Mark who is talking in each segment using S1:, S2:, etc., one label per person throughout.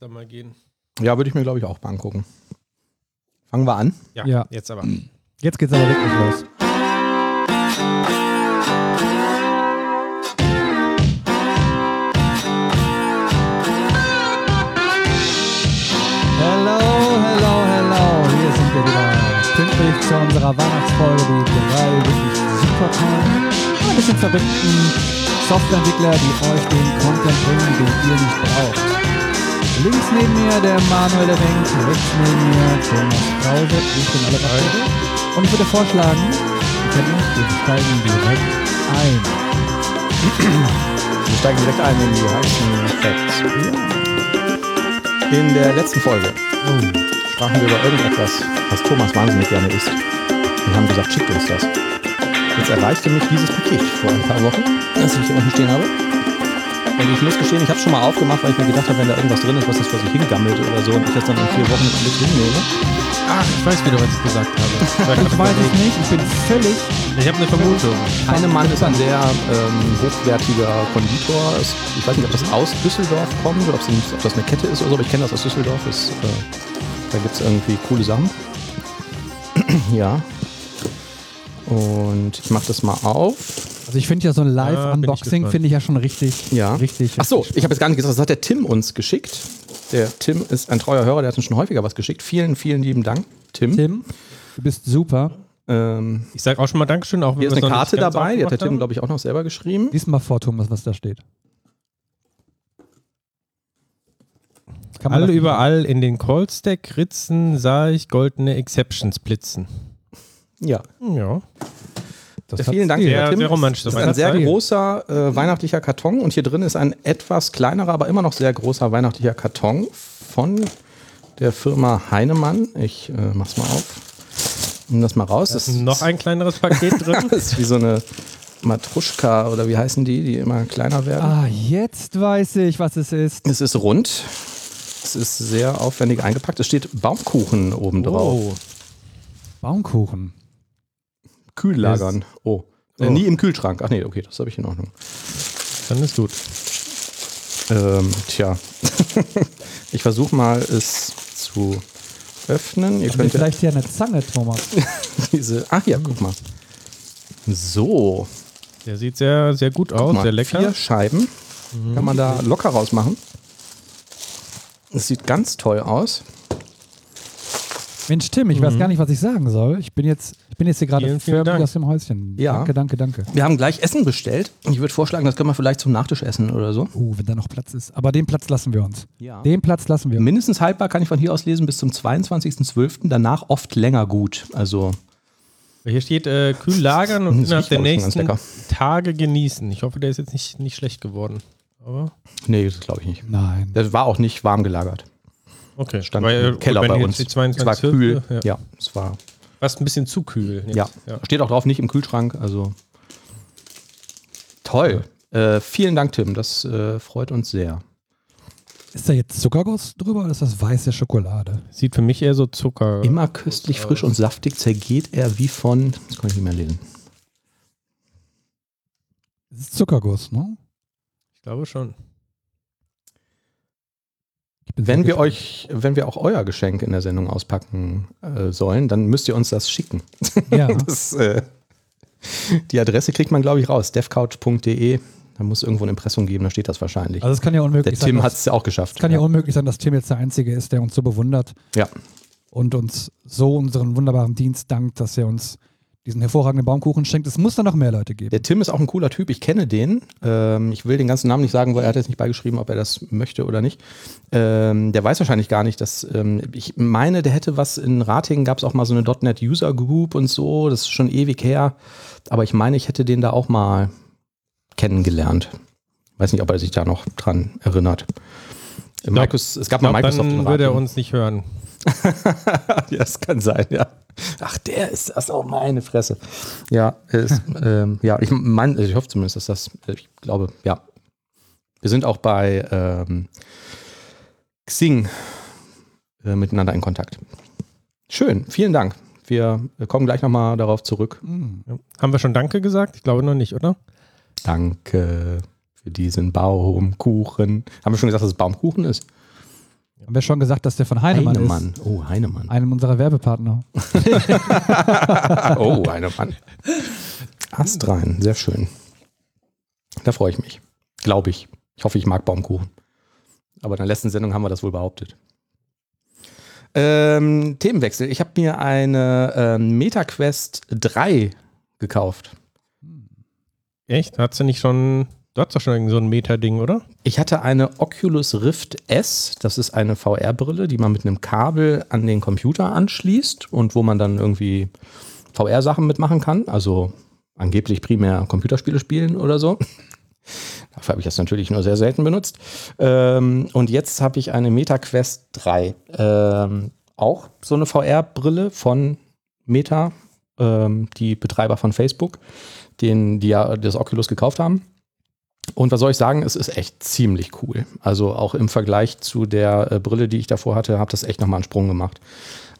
S1: da mal gehen.
S2: Ja, würde ich mir, glaube ich, auch mal angucken. Fangen wir an.
S1: Ja,
S3: Ja.
S1: jetzt aber.
S3: Jetzt geht's aber wirklich los. Hello, hello, hello. Hier sind wir wieder. Pünktlich zu unserer Weihnachtsfolge. Die drei wirklich super tollen, ein bisschen verrückten Softwareentwickler, die euch den Content bringen, den ihr nicht braucht. Links neben mir der Manuel der Wenk, rechts neben mir Thomas Krause. Ich bin alle beide. Und ich würde vorschlagen, wir kennen uns, wir steigen direkt ein.
S2: Wir steigen direkt ein in die heißen Facts. In der letzten Folge sprachen wir über irgendetwas, was Thomas wahnsinnig gerne isst. Wir haben gesagt, schickt uns das. Jetzt erreichte mich dieses Paket vor ein paar Wochen, das ich hier unten stehen habe. Und ich muss gestehen, ich habe es schon mal aufgemacht, weil ich mir gedacht habe, wenn da irgendwas drin ist, was das vor sich hingammelt oder so und ich das dann in vier Wochen mit hinnehme.
S1: Ach, ich weiß wieder, was ich gesagt habe.
S3: Ich weiß es nicht, ich bin völlig.
S1: Ich habe eine Vermutung.
S2: Heinemann ist ein sehr ähm, hochwertiger Konditor. Ich weiß nicht, ob das aus Düsseldorf kommt oder ob, das eine Kette ist oder so, aber ich kenne das aus Düsseldorf. Das, äh, da gibt es irgendwie coole Sachen. ja. Und ich mache das mal auf.
S3: Also ich finde ja so ein Live-Unboxing
S1: gespannt.
S3: finde ich ja schon richtig,
S2: Ja.
S3: richtig.
S2: Ach so, ich habe jetzt gar nicht gesagt, das hat der Tim uns geschickt. Der Tim ist ein treuer Hörer, der hat uns schon häufiger was geschickt. Vielen, vielen lieben Dank, Tim.
S3: Tim, du bist super.
S2: Ähm,
S1: Ich sage auch schon mal Dankeschön. Auch wenn
S2: hier ist eine Karte dabei, die hat der Tim,
S1: haben.
S2: glaube ich, auch noch selber geschrieben.
S3: Lies mal vor, Thomas, was da steht.
S1: Alle überall in den Callstack Ritzen sah ich goldene Exceptions blitzen.
S2: Ja,
S1: Ja.
S3: Das
S2: vielen Dank,
S1: Sehr,
S2: Tim.
S1: sehr romantisch.
S2: Das ist ein sehr großer äh, weihnachtlicher Karton und hier drin ist ein etwas kleinerer, aber immer noch sehr großer weihnachtlicher Karton von der Firma Heinemann. Ich äh, mach's mal auf. Nimm das mal raus.
S1: Da
S2: Das
S1: ist noch ein kleineres Paket drin.
S2: das ist wie so eine Matruschka oder wie heißen die, die immer kleiner werden.
S3: Ah, jetzt weiß ich, was es ist.
S2: Es ist rund. Es ist sehr aufwendig eingepackt. Es steht Baumkuchen oben drauf.
S1: Oh.
S3: Baumkuchen.
S2: Kühl lagern. Oh. Äh,
S1: Oh.
S2: nie im Kühlschrank. Ach nee, okay, das habe ich in Ordnung.
S1: Dann ist gut.
S2: Ähm, tja. ich versuche mal es zu öffnen. Ihr könnt ja
S3: vielleicht hier eine Zange, Thomas.
S2: diese. Ach ja, guck mal. So.
S1: Der sieht sehr, sehr gut aus,
S2: mal,
S1: sehr lecker.
S2: Vier Scheiben. Kann man da locker rausmachen. Es sieht ganz toll aus.
S3: Mensch, Tim, ich weiß gar nicht, was ich sagen soll. Ich bin jetzt, ich bin jetzt hier gerade förmlich aus dem Häuschen.
S2: Ja.
S3: Danke, danke, danke.
S2: Wir haben gleich Essen bestellt. Ich würde vorschlagen, das können wir vielleicht zum Nachtisch essen oder so.
S3: Uh, wenn da noch Platz ist. Aber den Platz lassen wir uns.
S2: Ja.
S3: Den Platz lassen wir uns.
S2: Mindestens haltbar kann ich von hier aus lesen bis zum 22.12. Danach oft länger gut. Also
S1: Hier steht äh, kühl lagern und innerhalb
S2: riecht,
S1: der nächsten Tage genießen. Ich hoffe, der ist jetzt nicht, nicht schlecht geworden. Aber
S2: nee, das glaube ich nicht.
S3: Nein.
S2: Der war auch nicht warm gelagert.
S1: Okay.
S2: Stand
S1: Weil,
S2: im
S1: gut,
S2: Keller bei uns.
S1: die
S2: Es war
S1: 22
S2: kühl.
S1: Ja.
S2: Ja, es war.
S1: Fast ein bisschen zu kühl. jetzt.
S2: Ja.
S1: ja.
S2: Steht auch drauf, nicht im Kühlschrank. Also toll. Äh, vielen Dank, Tim. Das äh, freut uns sehr.
S3: Ist da jetzt Zuckerguss drüber oder ist das weiße Schokolade?
S1: Sieht für mich eher so Zucker.
S2: Immer köstlich frisch und saftig zergeht er wie von. Das kann ich nicht mehr lesen.
S3: Es ist Zuckerguss, ne?
S1: Ich glaube schon.
S2: Wenn wir euch, wenn wir auch euer Geschenk in der Sendung auspacken äh, sollen, dann müsst ihr uns das schicken.
S3: Ja.
S2: Das, äh, die Adresse kriegt man, glaube ich, raus. devcouch.de. Da muss irgendwo ein Impressum geben, da steht das wahrscheinlich.
S3: Also es kann ja
S2: der
S3: unmöglich sein.
S2: Tim hat es ja auch geschafft.
S3: Es kann ja unmöglich sein, dass Tim jetzt der Einzige ist, der uns so bewundert
S2: Ja.
S3: und uns so unseren wunderbaren Dienst dankt, dass er uns diesen hervorragenden Baumkuchen schenkt. Es muss da noch mehr Leute geben.
S2: Der Tim ist auch ein cooler Typ, ich kenne den. Ähm, ich will den ganzen Namen nicht sagen, weil er hat jetzt nicht beigeschrieben, ob er das möchte oder nicht. Ähm, der weiß wahrscheinlich gar nicht, dass ähm, ich meine, der hätte was in Ratingen, gab es auch mal so eine .NET User Group und so, das ist schon ewig her. Aber ich meine, ich hätte den da auch mal kennengelernt. Weiß nicht, ob er sich da noch dran erinnert.
S1: glaub-
S2: Micros- es gab
S1: Ich
S2: mal
S1: glaub,
S2: Microsoft in
S1: dann würde er uns nicht hören.
S2: ja, das kann sein, ja. Ach, der ist das auch meine Fresse. Ja, ist, ähm, ja, ich meine, ich hoffe zumindest, dass das, ich glaube, ja. Wir sind auch bei ähm, Xing äh, miteinander in Kontakt. Schön, vielen Dank. Wir kommen gleich nochmal darauf zurück.
S1: Ja. Haben wir schon Danke gesagt? Ich glaube noch nicht, oder?
S2: Danke für diesen Baumkuchen. Haben wir schon gesagt, dass es Baumkuchen ist?
S3: Haben wir schon gesagt, dass der von Heinemann,
S2: Heinemann.
S3: ist?
S2: Oh, Heinemann.
S3: Einem unserer Werbepartner.
S2: oh, Heinemann. Ast rein, sehr schön. Da freue ich mich. Glaube ich. Ich hoffe, ich mag Baumkuchen. Aber in der letzten Sendung haben wir das wohl behauptet. Ähm, Themenwechsel. Ich habe mir eine ähm, MetaQuest 3 gekauft.
S1: Echt? Hast du nicht schon, du hast doch schon so ein Meta-Ding, oder?
S2: Ich hatte eine Oculus Rift S. Das ist eine VR-Brille, die man mit einem Kabel an den Computer anschließt und wo man dann irgendwie VR-Sachen mitmachen kann. Also angeblich primär Computerspiele spielen oder so. Dafür habe ich das natürlich nur sehr selten benutzt. Ähm, und jetzt habe ich eine MetaQuest 3. Ähm, auch so eine VR-Brille von Meta, ähm, die Betreiber von Facebook, den, die ja das Oculus gekauft haben. Und was soll ich sagen, es ist echt ziemlich cool. Also auch im Vergleich zu der äh, Brille, die ich davor hatte, hat das echt nochmal einen Sprung gemacht.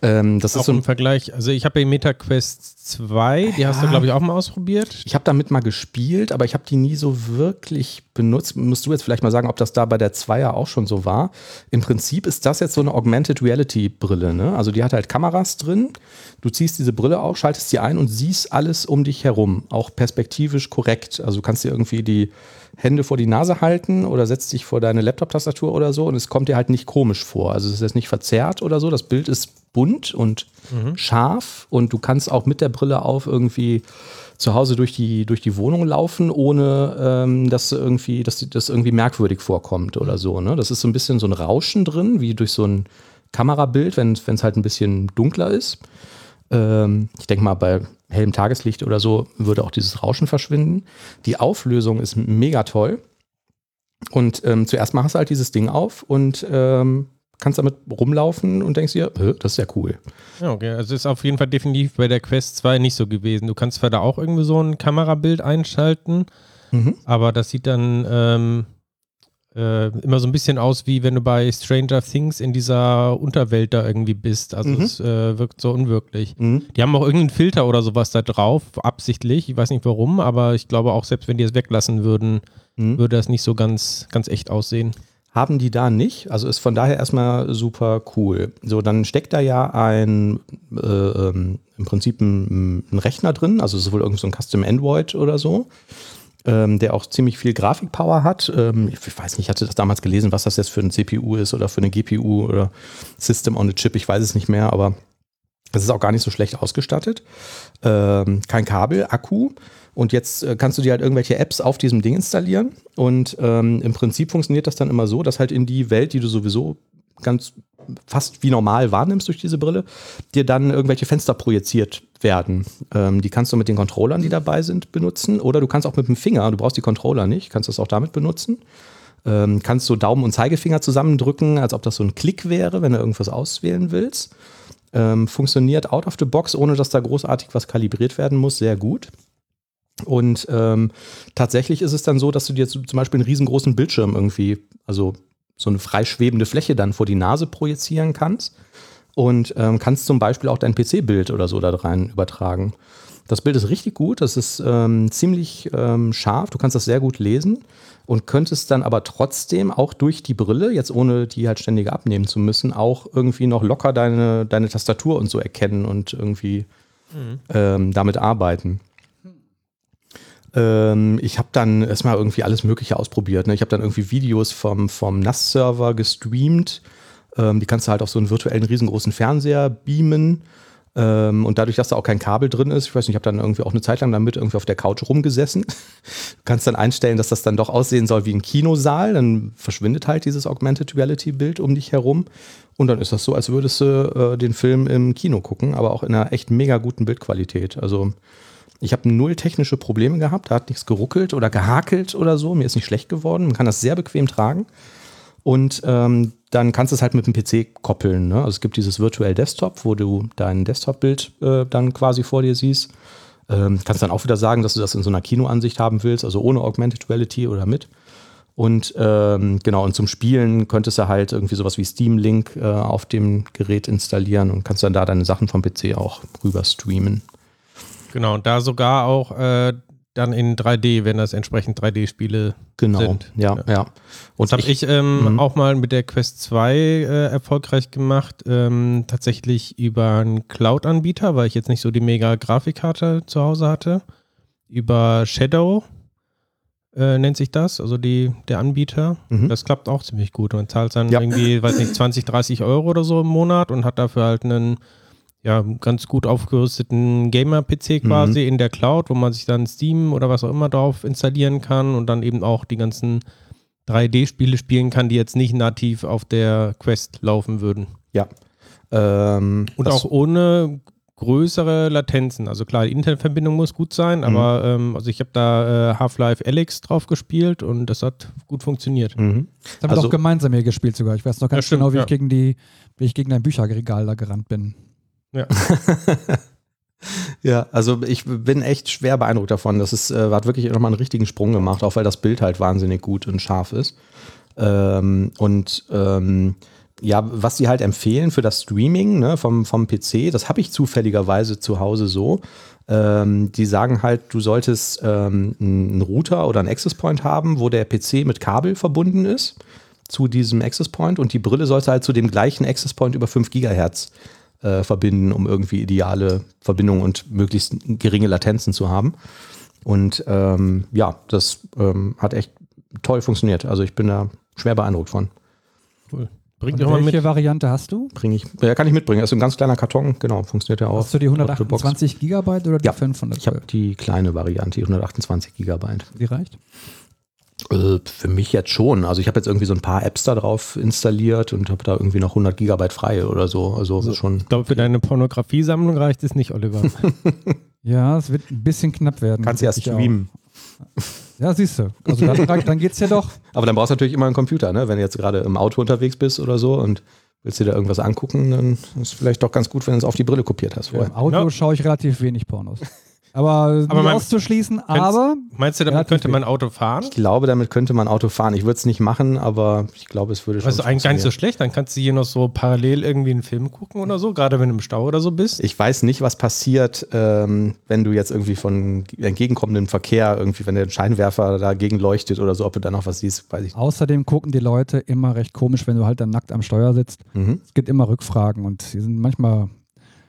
S2: Ähm, das
S1: auch
S2: ist so
S1: im
S2: ein
S1: Vergleich, also ich habe die MetaQuest 2, die hast du,
S2: Ja.
S1: glaube ich, auch mal ausprobiert.
S2: Ich habe damit mal gespielt, aber ich habe die nie so wirklich benutzt. Musst du jetzt vielleicht mal sagen, ob das da bei der Zweier auch schon so war? Im Prinzip ist das jetzt so eine Augmented Reality Brille. Ne? Also die hat halt Kameras drin. Du ziehst diese Brille auf, schaltest sie ein und siehst alles um dich herum, auch perspektivisch korrekt. Also du kannst dir irgendwie die Hände vor die Nase halten oder setzt dich vor deine Laptop-Tastatur oder so und es kommt dir halt nicht komisch vor. Also es ist jetzt nicht verzerrt oder so. Das Bild ist bunt und scharf und du kannst auch mit der Brille auf irgendwie zu Hause durch die, durch die Wohnung laufen, ohne ähm, dass irgendwie, dass das irgendwie merkwürdig vorkommt oder so. Ne? Das ist so ein bisschen so ein Rauschen drin, wie durch so ein Kamerabild, wenn es halt ein bisschen dunkler ist. Ähm, ich denke mal, bei hellem Tageslicht oder so würde auch dieses Rauschen verschwinden. Die Auflösung ist mega toll. Und ähm, zuerst machst du halt dieses Ding auf und ähm, kannst damit rumlaufen und denkst dir, "Hä, das ist ja cool.
S1: Ja, okay. Also ist auf jeden Fall definitiv bei der Quest 2 nicht so gewesen. Du kannst zwar da auch irgendwie so ein Kamerabild einschalten,
S2: Mhm.
S1: aber das sieht dann ähm, äh, immer so ein bisschen aus, wie wenn du bei Stranger Things in dieser Unterwelt da irgendwie bist. Also
S2: Mhm.
S1: es äh, wirkt so unwirklich.
S2: Mhm.
S1: Die haben auch irgendeinen Filter oder sowas da drauf, absichtlich. Ich weiß nicht warum, aber ich glaube auch, selbst wenn die es weglassen würden,
S2: Mhm.
S1: würde das nicht so ganz, ganz echt aussehen.
S2: Haben die da nicht. Also ist von daher erstmal super cool. So, dann steckt da ja ein, äh, ähm, im Prinzip ein, ein Rechner drin, also es ist wohl irgend so ein Custom Android oder so, ähm, der auch ziemlich viel Grafikpower hat. Ähm, ich weiß nicht, ich hatte das damals gelesen, was das jetzt für ein CPU ist oder für eine GPU oder System on a Chip, ich weiß es nicht mehr, aber es ist auch gar nicht so schlecht ausgestattet. Ähm, kein Kabel, Akku. Und jetzt äh, kannst du dir halt irgendwelche Apps auf diesem Ding installieren. Und ähm, im Prinzip funktioniert das dann immer so, dass halt in die Welt, die du sowieso ganz fast wie normal wahrnimmst durch diese Brille, dir dann irgendwelche Fenster projiziert werden. Ähm, die kannst du mit den Controllern, die dabei sind, benutzen. Oder du kannst auch mit dem Finger, du brauchst die Controller nicht, kannst das auch damit benutzen. Ähm, kannst so Daumen und Zeigefinger zusammendrücken, als ob das so ein Klick wäre, wenn du irgendwas auswählen willst. Ähm, funktioniert out of the box, ohne dass da großartig was kalibriert werden muss, sehr gut. Und ähm, tatsächlich ist es dann so, dass du dir zu- zum Beispiel einen riesengroßen Bildschirm irgendwie, also so eine freischwebende Fläche dann vor die Nase projizieren kannst und ähm, kannst zum Beispiel auch dein PC-Bild oder so da rein übertragen. Das Bild ist richtig gut, das ist ähm, ziemlich ähm, scharf, du kannst das sehr gut lesen und könntest dann aber trotzdem auch durch die Brille, jetzt ohne die halt ständig abnehmen zu müssen, auch irgendwie noch locker deine, deine Tastatur und so erkennen und irgendwie ähm, damit arbeiten. Ähm, ich habe dann erstmal irgendwie alles Mögliche ausprobiert. Ne? Ich habe dann irgendwie Videos vom, vom NAS-Server gestreamt. Ähm, die kannst du halt auf so einen virtuellen riesengroßen Fernseher beamen. Ähm, und dadurch, dass da auch kein Kabel drin ist, ich weiß nicht, ich habe dann irgendwie auch eine Zeit lang damit irgendwie auf der Couch rumgesessen. Du kannst dann einstellen, dass das dann doch aussehen soll wie ein Kinosaal. Dann verschwindet halt dieses Augmented Reality-Bild um dich herum. Und dann ist das so, als würdest du äh, den Film im Kino gucken, aber auch in einer echt mega guten Bildqualität. Also ich habe null technische Probleme gehabt, da hat nichts geruckelt oder gehakelt oder so. Mir ist nicht schlecht geworden. Man kann das sehr bequem tragen. Und ähm, dann kannst du es halt mit dem PC koppeln. Ne? Also es gibt dieses Virtual Desktop, wo du dein Desktop-Bild äh, dann quasi vor dir siehst. Ähm, kannst dann auch wieder sagen, dass du das in so einer Kinoansicht haben willst, also ohne Augmented Reality oder mit. Und ähm, genau, und zum Spielen könntest du halt irgendwie sowas wie Steam Link äh, auf dem Gerät installieren und kannst dann da deine Sachen vom PC auch rüber streamen.
S1: Genau, und da sogar auch äh, dann in 3D, wenn das entsprechend 3D-Spiele
S2: Genau,
S1: sind.
S2: ja,
S1: Ja.
S2: ja.
S1: Und habe ich, ähm,
S2: Mhm.
S1: auch mal mit der Quest 2 äh, erfolgreich gemacht. Ähm, tatsächlich über einen Cloud-Anbieter, weil ich jetzt nicht so die mega Grafikkarte zu Hause hatte. Über Shadow äh, nennt sich das, also die, der Anbieter.
S2: Mhm.
S1: Das klappt auch ziemlich gut. Man zahlt dann
S2: Ja.
S1: irgendwie, weiß nicht, 20, 30 Euro oder so im Monat und hat dafür halt einen ja, ganz gut aufgerüsteten Gamer-PC quasi in der Cloud, wo man sich dann Steam oder was auch immer drauf installieren kann und dann eben auch die ganzen 3D-Spiele spielen kann, die jetzt nicht nativ auf der Quest laufen würden.
S2: ja. Ähm,
S1: Und auch ohne größere Latenzen. Also klar, die Internetverbindung muss gut sein, aber ähm, also ich habe da äh, Half-Life Alyx drauf gespielt und das hat gut funktioniert.
S2: Mhm.
S3: Das haben wir
S2: Also-
S3: doch gemeinsam hier gespielt sogar. Ich weiß noch ganz
S1: Ja, stimmt,
S3: genau, wie
S1: ja.
S3: ich gegen die, wie ich gegen dein Bücherregal da gerannt bin.
S2: Ja, also ich bin echt schwer beeindruckt davon. Das ist, äh, hat wirklich nochmal einen richtigen Sprung gemacht, auch weil das Bild halt wahnsinnig gut und scharf ist. Ähm, und ähm, ja, was sie halt empfehlen für das Streaming ne, vom, vom PC, das habe ich zufälligerweise zu Hause so. Ähm, die sagen halt, du solltest ähm, einen Router oder einen Access Point haben, wo der PC mit Kabel verbunden ist zu diesem Access Point und die Brille sollte halt zu dem gleichen Access Point über 5 Gigahertz äh, verbinden, um irgendwie ideale Verbindungen und möglichst geringe Latenzen zu haben. Und ähm, ja, das ähm, hat echt toll funktioniert. Also ich bin da schwer beeindruckt von.
S1: Cool. Bringt
S3: Und
S1: ihr auch mal
S3: welche
S1: mit.
S3: Variante hast du?
S2: Bring ich, ja, kann ich mitbringen. Das ist ein ganz kleiner Karton, genau, funktioniert ja auch.
S3: Hast du die
S2: Out of the box.
S3: 128 Gigabyte oder die
S2: Ja,
S3: 500?
S2: Ich habe die kleine Variante, die 128 Gigabyte.
S3: Die reicht?
S2: Äh, für mich jetzt schon. Also ich habe jetzt irgendwie so ein paar Apps da drauf installiert und habe da irgendwie noch 100 Gigabyte frei oder so. Also das ist schon.
S1: Ich glaube, für deine Pornografiesammlung reicht es nicht, Oliver.
S3: Ja, es wird ein bisschen knapp werden.
S2: Kannst ja
S3: Ich auch.
S2: streamen.
S3: Ja, siehst du. Also dann, dann geht's ja doch.
S2: Aber dann brauchst du natürlich immer einen Computer, ne? Wenn du jetzt gerade im Auto unterwegs bist oder so und willst dir da irgendwas angucken, dann ist es vielleicht doch ganz gut, wenn du es auf die Brille kopiert hast vorher.
S3: Im Auto
S1: Ja.
S3: schaue ich relativ wenig Pornos. Aber,
S1: Aber
S3: nicht
S1: man-
S3: auszuschließen, aber
S1: Meinst du, damit könnte man Auto fahren?
S2: Ich glaube, damit könnte man Auto fahren. Ich würde es nicht machen, aber ich glaube, es würde schon.
S1: Weißt du, eigentlich gar nicht so schlecht. Dann kannst du hier noch so parallel irgendwie einen Film gucken oder so, gerade wenn du im Stau oder so bist.
S2: Ich weiß nicht, was passiert, ähm, wenn du jetzt irgendwie von entgegenkommendem Verkehr, irgendwie, wenn der Scheinwerfer dagegen leuchtet oder so, ob du da noch was siehst, weiß ich
S3: außerdem gucken die Leute immer recht komisch, wenn du halt dann nackt am Steuer sitzt.
S2: nicht. Mhm.
S3: Es gibt immer Rückfragen und die sind manchmal ein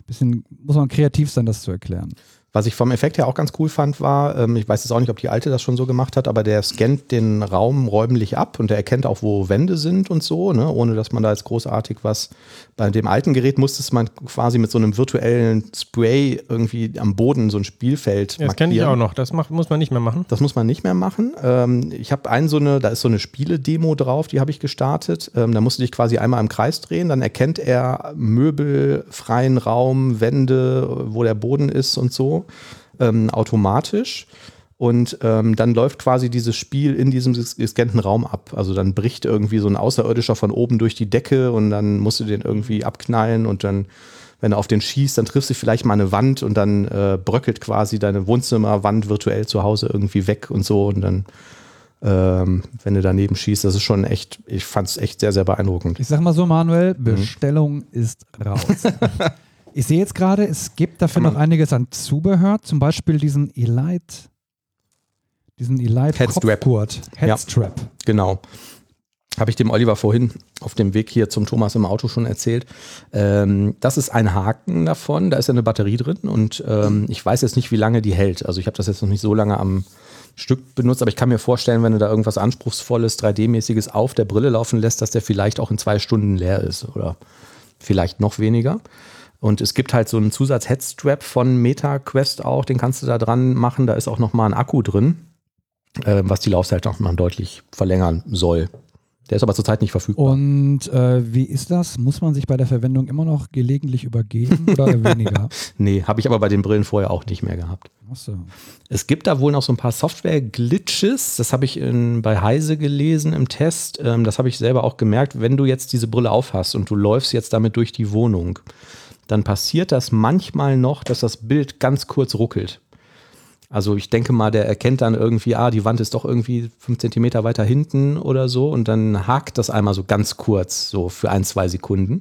S3: bisschen, muss man kreativ sein, das zu erklären.
S2: Was ich vom Effekt her auch ganz cool fand, war, ähm, ich weiß jetzt auch nicht, ob die alte das schon so gemacht hat, aber der scannt den Raum räumlich ab und der erkennt auch, wo Wände sind und so, ne, ohne dass man da jetzt großartig was. Bei dem alten Gerät musste man quasi mit so einem virtuellen Spray irgendwie am Boden so ein Spielfeld
S1: Ja, das kenne ich auch noch. Das macht, muss man nicht mehr machen.
S2: Das muss man nicht mehr machen. Ähm, ich habe einen so eine, da ist so eine Spiele-Demo drauf, die habe ich gestartet. Ähm, da musst du dich quasi einmal im Kreis drehen, dann erkennt er Möbel, freien Raum, Wände, wo der Boden ist und so, ähm, automatisch. Und ähm, dann läuft quasi dieses Spiel in diesem ges- gescannten Raum ab. Also dann bricht irgendwie so ein Außerirdischer von oben durch die Decke und dann musst du den irgendwie abknallen und dann, wenn er auf den schießt, dann triffst du vielleicht mal eine Wand und dann äh, bröckelt quasi deine Wohnzimmerwand virtuell zu Hause irgendwie weg und so. Und dann, ähm, wenn du daneben schießt, das ist schon echt, ich fand es echt sehr, sehr beeindruckend.
S3: Ich sag mal so, Manuel,
S2: Mhm.
S3: Bestellung ist raus. ich sehe jetzt gerade, es gibt dafür noch einiges an Zubehör, zum Beispiel diesen Elite, diesen Elite
S2: Headstrap.
S3: Kopfgurt, Headstrap.
S2: Genau. Habe ich dem Oliver vorhin auf dem Weg hier zum Thomas im Auto schon erzählt. Ähm, das ist ein Haken davon, da ist ja eine Batterie drin und ähm, ich weiß jetzt nicht, wie lange die hält. Also ich habe das jetzt noch nicht so lange am Stück benutzt, aber ich kann mir vorstellen, wenn du da irgendwas Anspruchsvolles, 3D-mäßiges auf der Brille laufen lässt, dass der vielleicht auch in zwei Stunden leer ist oder vielleicht noch weniger. Und es gibt halt so einen Zusatz-Headstrap von MetaQuest auch, den kannst du da dran machen. Da ist auch nochmal ein Akku drin, äh, was die Laufzeit noch mal deutlich verlängern soll. Der ist aber zurzeit nicht verfügbar.
S3: Und äh, wie ist das? Muss man sich bei der Verwendung immer noch gelegentlich übergeben oder weniger?
S2: Nee, habe ich aber bei den Brillen vorher auch nicht mehr gehabt.
S3: Achso.
S2: Es gibt da wohl noch so ein paar Software-Glitches. Das habe ich in, bei Heise gelesen im Test. Ähm, das habe ich selber auch gemerkt. Wenn du jetzt diese Brille aufhast und du läufst jetzt damit durch die Wohnung, dann passiert das manchmal noch, dass das Bild ganz kurz ruckelt. Also ich denke mal, der erkennt dann irgendwie, ah, die Wand ist doch irgendwie fünf Zentimeter weiter hinten oder so und dann hakt das einmal so ganz kurz, so für ein, zwei Sekunden.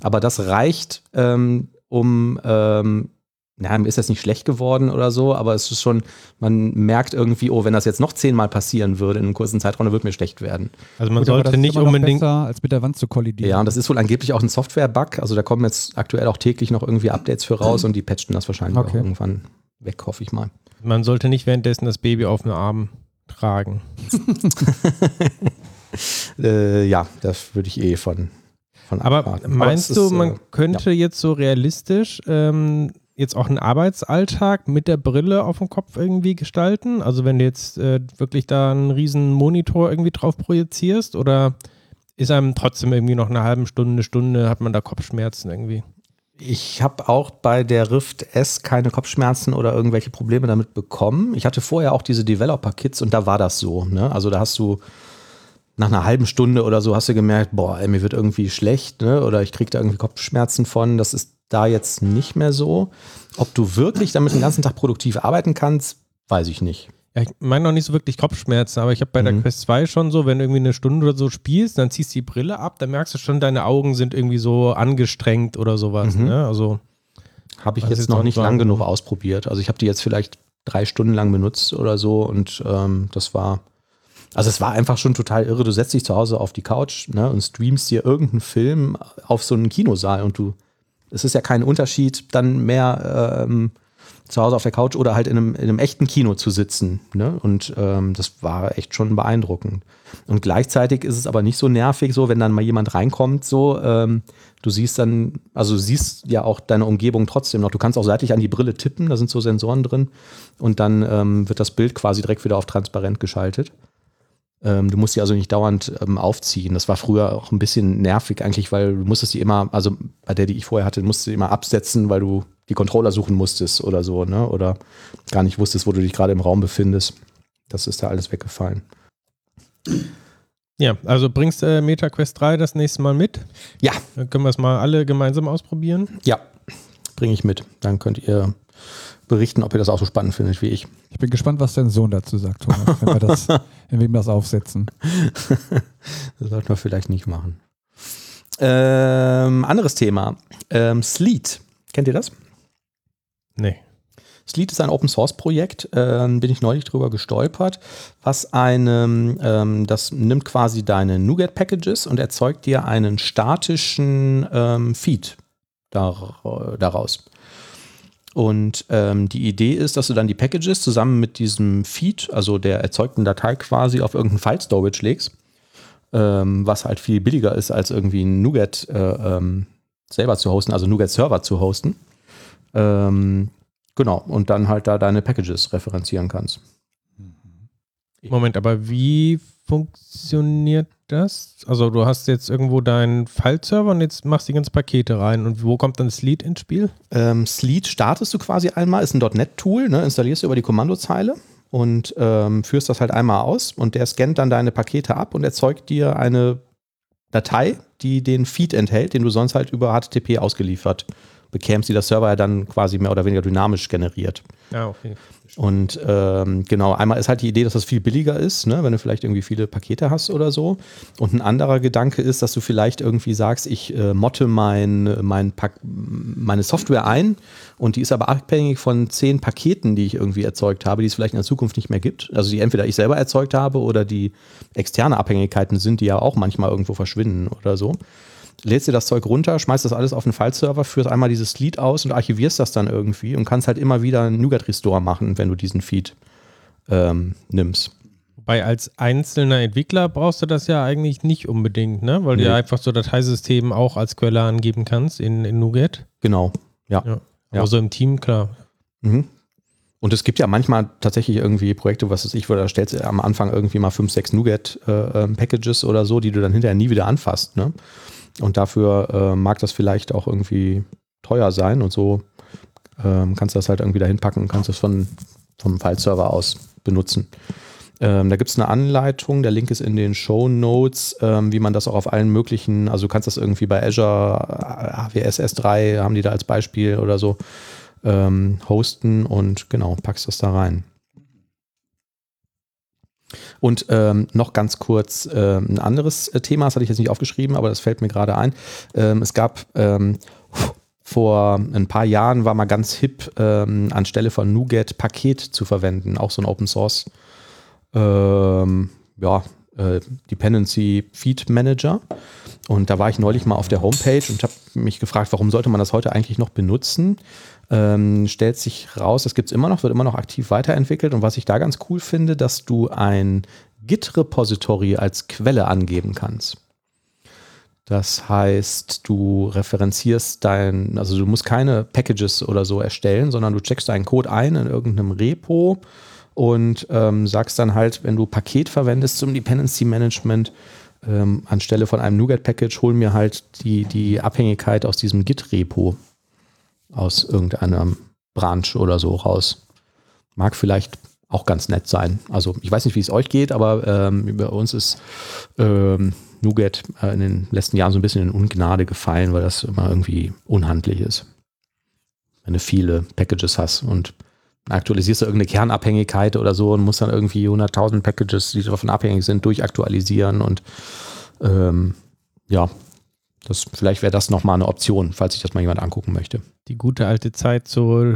S2: Aber das reicht, ähm, um ähm, na, mir ist das nicht schlecht geworden oder so, aber es ist schon, man merkt irgendwie, oh, wenn das jetzt noch zehnmal passieren würde in einem kurzen Zeitraum, dann würde mir schlecht werden.
S1: Also man
S3: Gut, aber
S1: sollte
S3: das ist
S1: nicht unbedingt.
S3: besser, als mit der Wand zu kollidieren.
S2: Ja, und das ist wohl angeblich auch ein Software-Bug. Also da kommen jetzt aktuell auch täglich noch irgendwie Updates für raus und die patchen das wahrscheinlich
S3: Okay.
S2: auch irgendwann weg, hoffe ich mal.
S1: Man sollte nicht währenddessen das Baby auf dem Arm tragen.
S2: Äh, ja, das würde ich eh von, von
S1: Aber meinst
S2: es
S1: du,
S2: ist,
S1: man
S2: äh,
S1: könnte jetzt so realistisch ähm, jetzt auch einen Arbeitsalltag mit der Brille auf dem Kopf irgendwie gestalten? Also wenn du jetzt äh, wirklich da einen riesen Monitor irgendwie drauf projizierst oder ist einem trotzdem irgendwie noch eine halbe Stunde, eine Stunde, hat man da Kopfschmerzen irgendwie?
S2: Ich habe auch bei der Rift S keine Kopfschmerzen oder irgendwelche Probleme damit bekommen. Ich hatte vorher auch diese Developer-Kits und da war das so. Ne? Also da hast du nach einer halben Stunde oder so hast du gemerkt, boah, ey, mir wird irgendwie schlecht ne? oder ich kriege da irgendwie Kopfschmerzen von. Das ist da jetzt nicht mehr so. Ob du wirklich damit den ganzen Tag produktiv arbeiten kannst, weiß ich nicht.
S1: Ja, ich meine noch nicht so wirklich Kopfschmerzen, aber ich habe bei der
S2: Mhm.
S1: Quest 2 schon so, wenn du irgendwie eine Stunde oder so spielst, dann ziehst du die Brille ab, dann merkst du schon, deine Augen sind irgendwie so angestrengt oder sowas.
S2: Mhm.
S1: Ne? Also
S2: Habe ich jetzt
S1: jetzt
S2: noch nicht lang genug ausprobiert. Also ich habe die jetzt vielleicht drei Stunden lang benutzt oder so und ähm, das war, also es war einfach schon total irre. Du setzt dich zu Hause auf die Couch ne, und streamst dir irgendeinen Film auf so einen Kinosaal und du, es ist ja kein Unterschied, dann mehr ähm, zu Hause auf der Couch oder halt in einem, in einem echten Kino zu sitzen. Ne? Und ähm, das war echt schon beeindruckend. Und gleichzeitig ist es aber nicht so nervig, so wenn dann mal jemand reinkommt, so ähm, du siehst dann, also siehst ja auch deine Umgebung trotzdem noch. Du kannst auch seitlich an die Brille tippen, da sind so Sensoren drin und dann ähm, wird das Bild quasi direkt wieder auf transparent geschaltet. Ähm, du musst die also nicht dauernd ähm, aufziehen. Das war früher auch ein bisschen nervig eigentlich, weil du musstest die immer, also bei der, die ich vorher hatte, musst du immer absetzen, weil du die Controller suchen musstest oder so, ne? Oder gar nicht wusstest, wo du dich gerade im Raum befindest. Das ist da alles weggefallen.
S1: ja, also bringst äh, MetaQuest 3 das nächste Mal mit.
S2: Ja,
S1: Dann können wir es mal alle gemeinsam ausprobieren.
S2: ja, bringe ich mit. Dann könnt ihr berichten, ob ihr das auch so spannend findet wie ich.
S3: Ich bin gespannt, was dein Sohn dazu sagt, Thomas, wenn wir das, wenn wir ihm das aufsetzen.
S2: Das sollten wir vielleicht nicht machen. Ähm, anderes Thema. Ähm, Sleet. Kennt ihr das?
S1: Nee.
S2: Sleet ist ein Open Source Projekt, ähm, bin ich neulich drüber gestolpert, was einem, ähm, das nimmt quasi deine NuGet Packages und erzeugt dir einen statischen ähm, Feed dar daraus. Und ähm, die Idee ist, dass du dann die Packages zusammen mit diesem Feed, also der erzeugten Datei quasi auf irgendeinen File Storage legst, ähm, was halt viel billiger ist, als irgendwie ein NuGet äh, ähm, selber zu hosten, also NuGet Server zu hosten. Ähm, genau, und dann halt da deine Packages referenzieren kannst.
S1: Moment, aber wie funktioniert das? Also du hast jetzt irgendwo deinen File-Server und jetzt machst du die ganzen Pakete rein. Und wo kommt dann Sleet ins Spiel?
S2: Ähm, Sleet startest du quasi einmal, ist ein .NET-Tool, ne, installierst du über die Kommandozeile und ähm, führst das halt einmal aus und der scannt dann deine Pakete ab und erzeugt dir eine Datei, die den Feed enthält, den du sonst halt über HTTP ausgeliefert bekämst, die der Server ja dann quasi mehr oder weniger dynamisch generiert.
S1: Ja, okay.
S2: Und ähm, genau, einmal ist halt die Idee, dass das viel billiger ist, ne, wenn du vielleicht irgendwie viele Pakete hast oder so. Und ein anderer Gedanke ist, dass du vielleicht irgendwie sagst, ich äh, motte mein, mein Pak meine Software ein und die ist aber abhängig von zehn Paketen, die ich irgendwie erzeugt habe, die es vielleicht in der Zukunft nicht mehr gibt. Also die entweder ich selber erzeugt habe oder die externe Abhängigkeiten sind, die ja auch manchmal irgendwo verschwinden oder so lädst dir das Zeug runter, schmeißt das alles auf einen File-Server, führst einmal dieses Lied aus und archivierst das dann irgendwie und kannst halt immer wieder einen NuGet-Restore machen, wenn du diesen Feed ähm, nimmst.
S1: Wobei als einzelner Entwickler brauchst du das ja eigentlich nicht unbedingt, ne? Weil du
S2: Nee.
S1: ja einfach so Dateisystem auch als Quelle angeben kannst in, in NuGet.
S2: Genau, ja.
S1: Ja.
S2: Ja.
S1: Aber so im Team, klar.
S2: Mhm. Und es gibt ja manchmal tatsächlich irgendwie Projekte, was weiß ich, wo da stellst du am Anfang irgendwie mal fünf, sechs NuGet-Packages oder so, die du dann hinterher nie wieder anfasst. Ne? Und dafür äh, mag das vielleicht auch irgendwie teuer sein und so ähm, kannst du das halt irgendwie dahin packen und kannst das von, vom File-Server aus benutzen. Ähm, da gibt es eine Anleitung, der Link ist in den Show Notes, ähm, wie man das auch auf allen möglichen, also du kannst das irgendwie bei Azure, AWS S3 haben die da als Beispiel oder so, ähm, hosten und genau, packst das da rein. Und ähm, noch ganz kurz ähm, ein anderes äh, Thema, das hatte ich jetzt nicht aufgeschrieben, aber das fällt mir gerade ein. Ähm, es gab ähm, vor ein paar Jahren war mal ganz hip, ähm, anstelle von NuGet Paket zu verwenden, auch so ein Open Source ähm, ja, äh, Dependency Feed Manager. Und da war ich neulich mal auf der Homepage und habe mich gefragt, warum sollte man das heute eigentlich noch benutzen? Ähm, stellt sich raus, das gibt es immer noch, wird immer noch aktiv weiterentwickelt. Und was ich da ganz cool finde, dass du ein Git-Repository als Quelle angeben kannst. Das heißt, du referenzierst dein, also du musst keine Packages oder so erstellen, sondern du checkst deinen Code ein in irgendeinem Repo und ähm, sagst dann halt, wenn du Paket verwendest zum Dependency Management, ähm, anstelle von einem NuGet-Package, hol mir halt die, die Abhängigkeit aus diesem Git-Repo aus irgendeiner Branch oder so raus. Mag vielleicht auch ganz nett sein. Also ich weiß nicht, wie es euch geht, aber ähm, bei uns ist ähm, NuGet äh, in den letzten Jahren so ein bisschen in Ungnade gefallen, weil das immer irgendwie unhandlich ist. Wenn du viele Packages hast und aktualisierst du irgendeine Kernabhängigkeit oder so und musst dann irgendwie 100.000 Packages, die davon abhängig sind, durchaktualisieren und ähm, ja, das, vielleicht wäre das nochmal eine Option, falls sich das mal jemand angucken möchte.
S1: Die gute alte Zeit so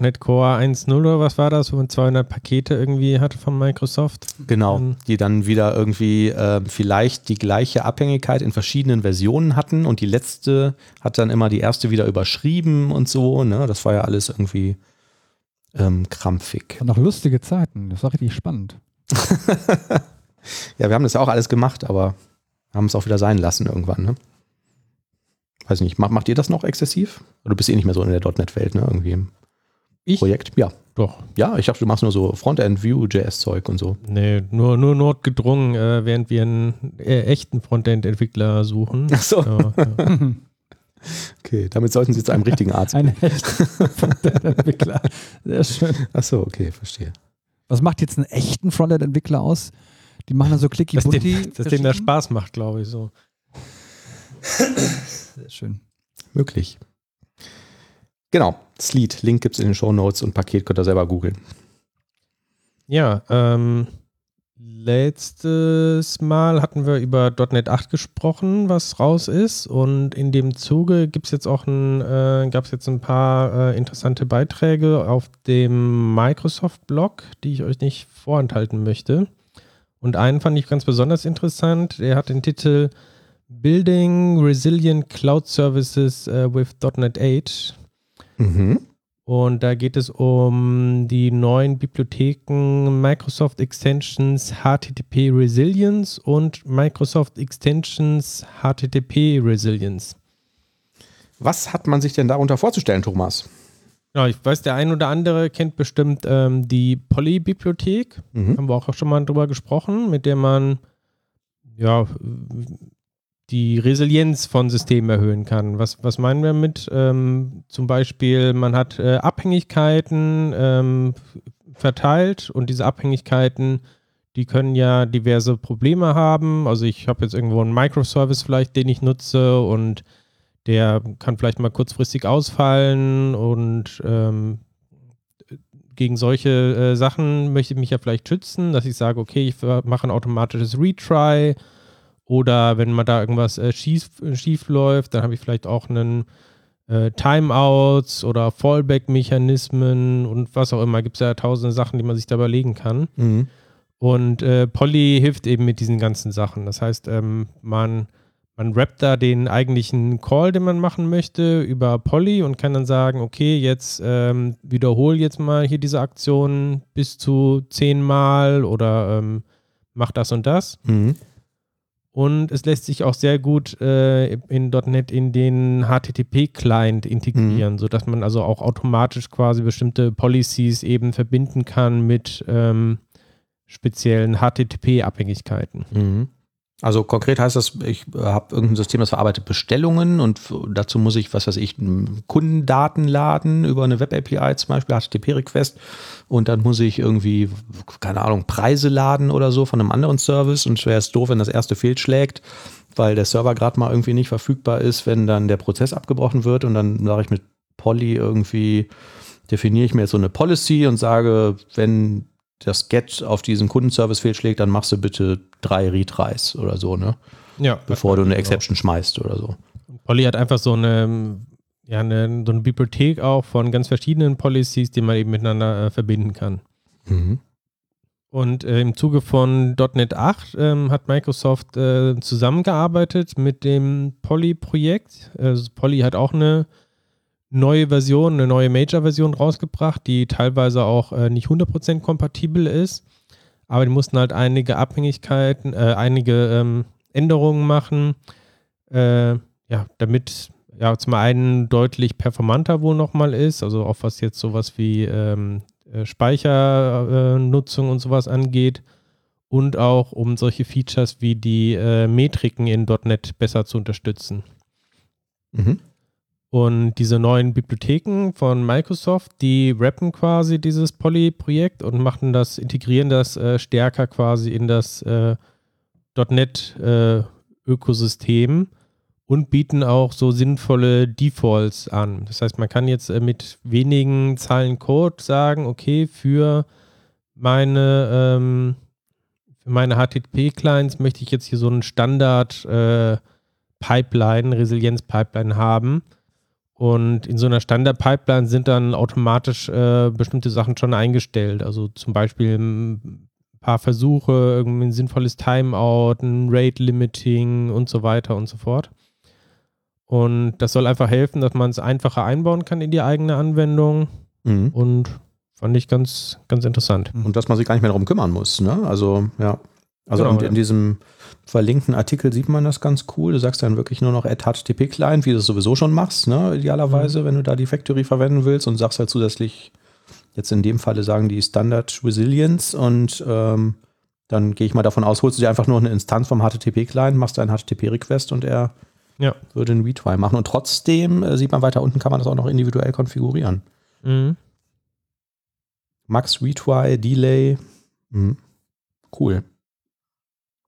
S1: .NET Core 1.0 oder was war das, wo man 200 Pakete irgendwie hatte von Microsoft?
S2: Genau, um, die dann wieder irgendwie äh, vielleicht die gleiche Abhängigkeit in verschiedenen Versionen hatten und die letzte hat dann immer die erste wieder überschrieben und so. Ne? Das war ja alles irgendwie ähm, krampfig.
S3: Und noch lustige Zeiten, das war richtig spannend.
S2: ja, wir haben das ja auch alles gemacht, aber haben es auch wieder sein lassen irgendwann. Ne? Weiß nicht, macht, macht ihr das noch exzessiv? Du bist eh nicht mehr so in der .NET-Welt, ne? Irgendwie im ich? Projekt? Ja.
S1: Doch.
S2: Ja, ich dachte, du machst nur so Frontend-View.js-Zeug und so.
S1: Nee, nur, nur notgedrungen, äh, während wir einen äh, echten Frontend-Entwickler suchen.
S2: Ach so. Ja, ja. Okay, damit sollten Sie zu einem richtigen Arzt
S3: gehen. Ein echter Frontend-Entwickler. Sehr schön.
S2: Ach so, okay, verstehe.
S3: Was macht jetzt einen echten Frontend-Entwickler aus? Die machen dann so clicky
S1: Dass, den, dass denen das Spaß macht, glaube ich so.
S3: Sehr schön.
S2: Möglich. Genau, Sleet, Link gibt es in den Show Notes und Paket könnt ihr selber googeln.
S1: Ja, ähm, letztes Mal hatten wir über .NET 8 gesprochen, was raus ist und in dem Zuge gibt's jetzt auch ein, äh, gab es jetzt ein paar äh, interessante Beiträge auf dem Microsoft-Blog, die ich euch nicht vorenthalten möchte. Und einen fand ich ganz besonders interessant. Der hat den Titel Building Resilient Cloud Services uh, with .NET 8. Mhm. Und da geht es um die neuen Bibliotheken Microsoft Extensions HTTP Resilience und Microsoft Extensions HTTP Resilience.
S2: Was hat man sich denn darunter vorzustellen, Thomas?
S1: Ja, ich weiß, der ein oder andere kennt bestimmt ähm, die Poly-Bibliothek. Mhm. Haben wir auch schon mal drüber gesprochen, mit der man ja die Resilienz von Systemen erhöhen kann. Was, was meinen wir mit? Ähm, zum Beispiel, man hat äh, Abhängigkeiten ähm, verteilt und diese Abhängigkeiten, die können ja diverse Probleme haben. Also ich habe jetzt irgendwo einen Microservice vielleicht, den ich nutze und der kann vielleicht mal kurzfristig ausfallen und ähm, gegen solche äh, Sachen möchte ich mich ja vielleicht schützen, dass ich sage, okay, ich mache ein automatisches Retry oder wenn man da irgendwas äh, schief, schief läuft, dann habe ich vielleicht auch einen äh, Timeouts oder Fallback-Mechanismen und was auch immer. Gibt es ja tausende Sachen, die man sich da überlegen kann. Mhm. Und äh, Polly hilft eben mit diesen ganzen Sachen. Das heißt, ähm, man, man rappt da den eigentlichen Call, den man machen möchte, über Polly und kann dann sagen, okay, jetzt ähm, wiederhol jetzt mal hier diese Aktion bis zu zehnmal oder ähm, mach das und das. Mhm. Und es lässt sich auch sehr gut äh, in .NET in den HTTP-Client integrieren, mhm. sodass man also auch automatisch quasi bestimmte Policies eben verbinden kann mit ähm, speziellen HTTP-Abhängigkeiten.
S2: Mhm. Also konkret heißt das, ich habe irgendein System, das verarbeitet Bestellungen und dazu muss ich, was weiß ich, Kundendaten laden über eine Web-API zum Beispiel, HTTP-Request und dann muss ich irgendwie, keine Ahnung, Preise laden oder so von einem anderen Service. Und wäre es doof, wenn das erste fehlschlägt, weil der Server gerade mal irgendwie nicht verfügbar ist, wenn dann der Prozess abgebrochen wird. Und dann sage ich mit Poly irgendwie, definiere ich mir jetzt so eine Policy und sage, wenn das Get auf diesen Kundenservice fehlschlägt, dann machst du bitte drei Retries oder so, ne?
S1: Ja.
S2: Bevor du eine Exception genau. schmeißt oder so.
S1: Polly hat einfach so eine ja, eine, so eine Bibliothek auch von ganz verschiedenen Policies, die man eben miteinander äh, verbinden kann.
S2: Mhm.
S1: Und äh, im Zuge von .NET 8 ähm, hat Microsoft äh, zusammengearbeitet mit dem Poly-Projekt. Also Poly hat auch eine neue Version, eine neue Major-Version rausgebracht, die teilweise auch äh, nicht 100% kompatibel ist. Aber die mussten halt einige Abhängigkeiten, äh, einige ähm, Änderungen machen, äh, ja, damit ja zum einen deutlich performanter wohl nochmal ist, also auch was jetzt sowas wie ähm, äh, Speichernutzung und sowas angeht und auch um solche Features wie die äh, Metriken in .NET besser zu unterstützen.
S2: Mhm.
S1: Und diese neuen Bibliotheken von Microsoft, die rappen quasi dieses Poly-Projekt und machen das, integrieren das äh, stärker quasi in das äh, .NET-Ökosystem äh, und bieten auch so sinnvolle Defaults an. Das heißt, man kann jetzt äh, mit wenigen Zeilen Code sagen, okay, für meine, ähm, für meine HTTP-Clients möchte ich jetzt hier so einen Standard-Pipeline, äh, Resilienz-Pipeline haben. Und in so einer Standard-Pipeline sind dann automatisch äh, bestimmte Sachen schon eingestellt. Also zum Beispiel ein paar Versuche, irgendwie ein sinnvolles Timeout, ein Rate-Limiting und so weiter und so fort. Und das soll einfach helfen, dass man es einfacher einbauen kann in die eigene Anwendung.
S2: Mhm.
S1: Und fand ich ganz, ganz interessant.
S2: Und dass man sich gar nicht mehr darum kümmern muss. Ne? Also, ja. Also
S1: Genau,
S2: in, in diesem verlinkten Artikel sieht man das ganz cool. Du sagst dann wirklich nur noch add HTTP-Client, wie du es sowieso schon machst, ne? idealerweise, wenn du da die Factory verwenden willst und sagst halt zusätzlich, jetzt in dem Falle sagen die Standard Resilience und ähm, dann gehe ich mal davon aus, holst du dir einfach nur eine Instanz vom HTTP-Client, machst einen HTTP-Request und er
S1: Ja.
S2: würde einen Retry machen. Und trotzdem äh, sieht man weiter unten, kann man das auch noch individuell konfigurieren.
S1: Mhm.
S2: Max Retry, Delay. Mhm. Cool.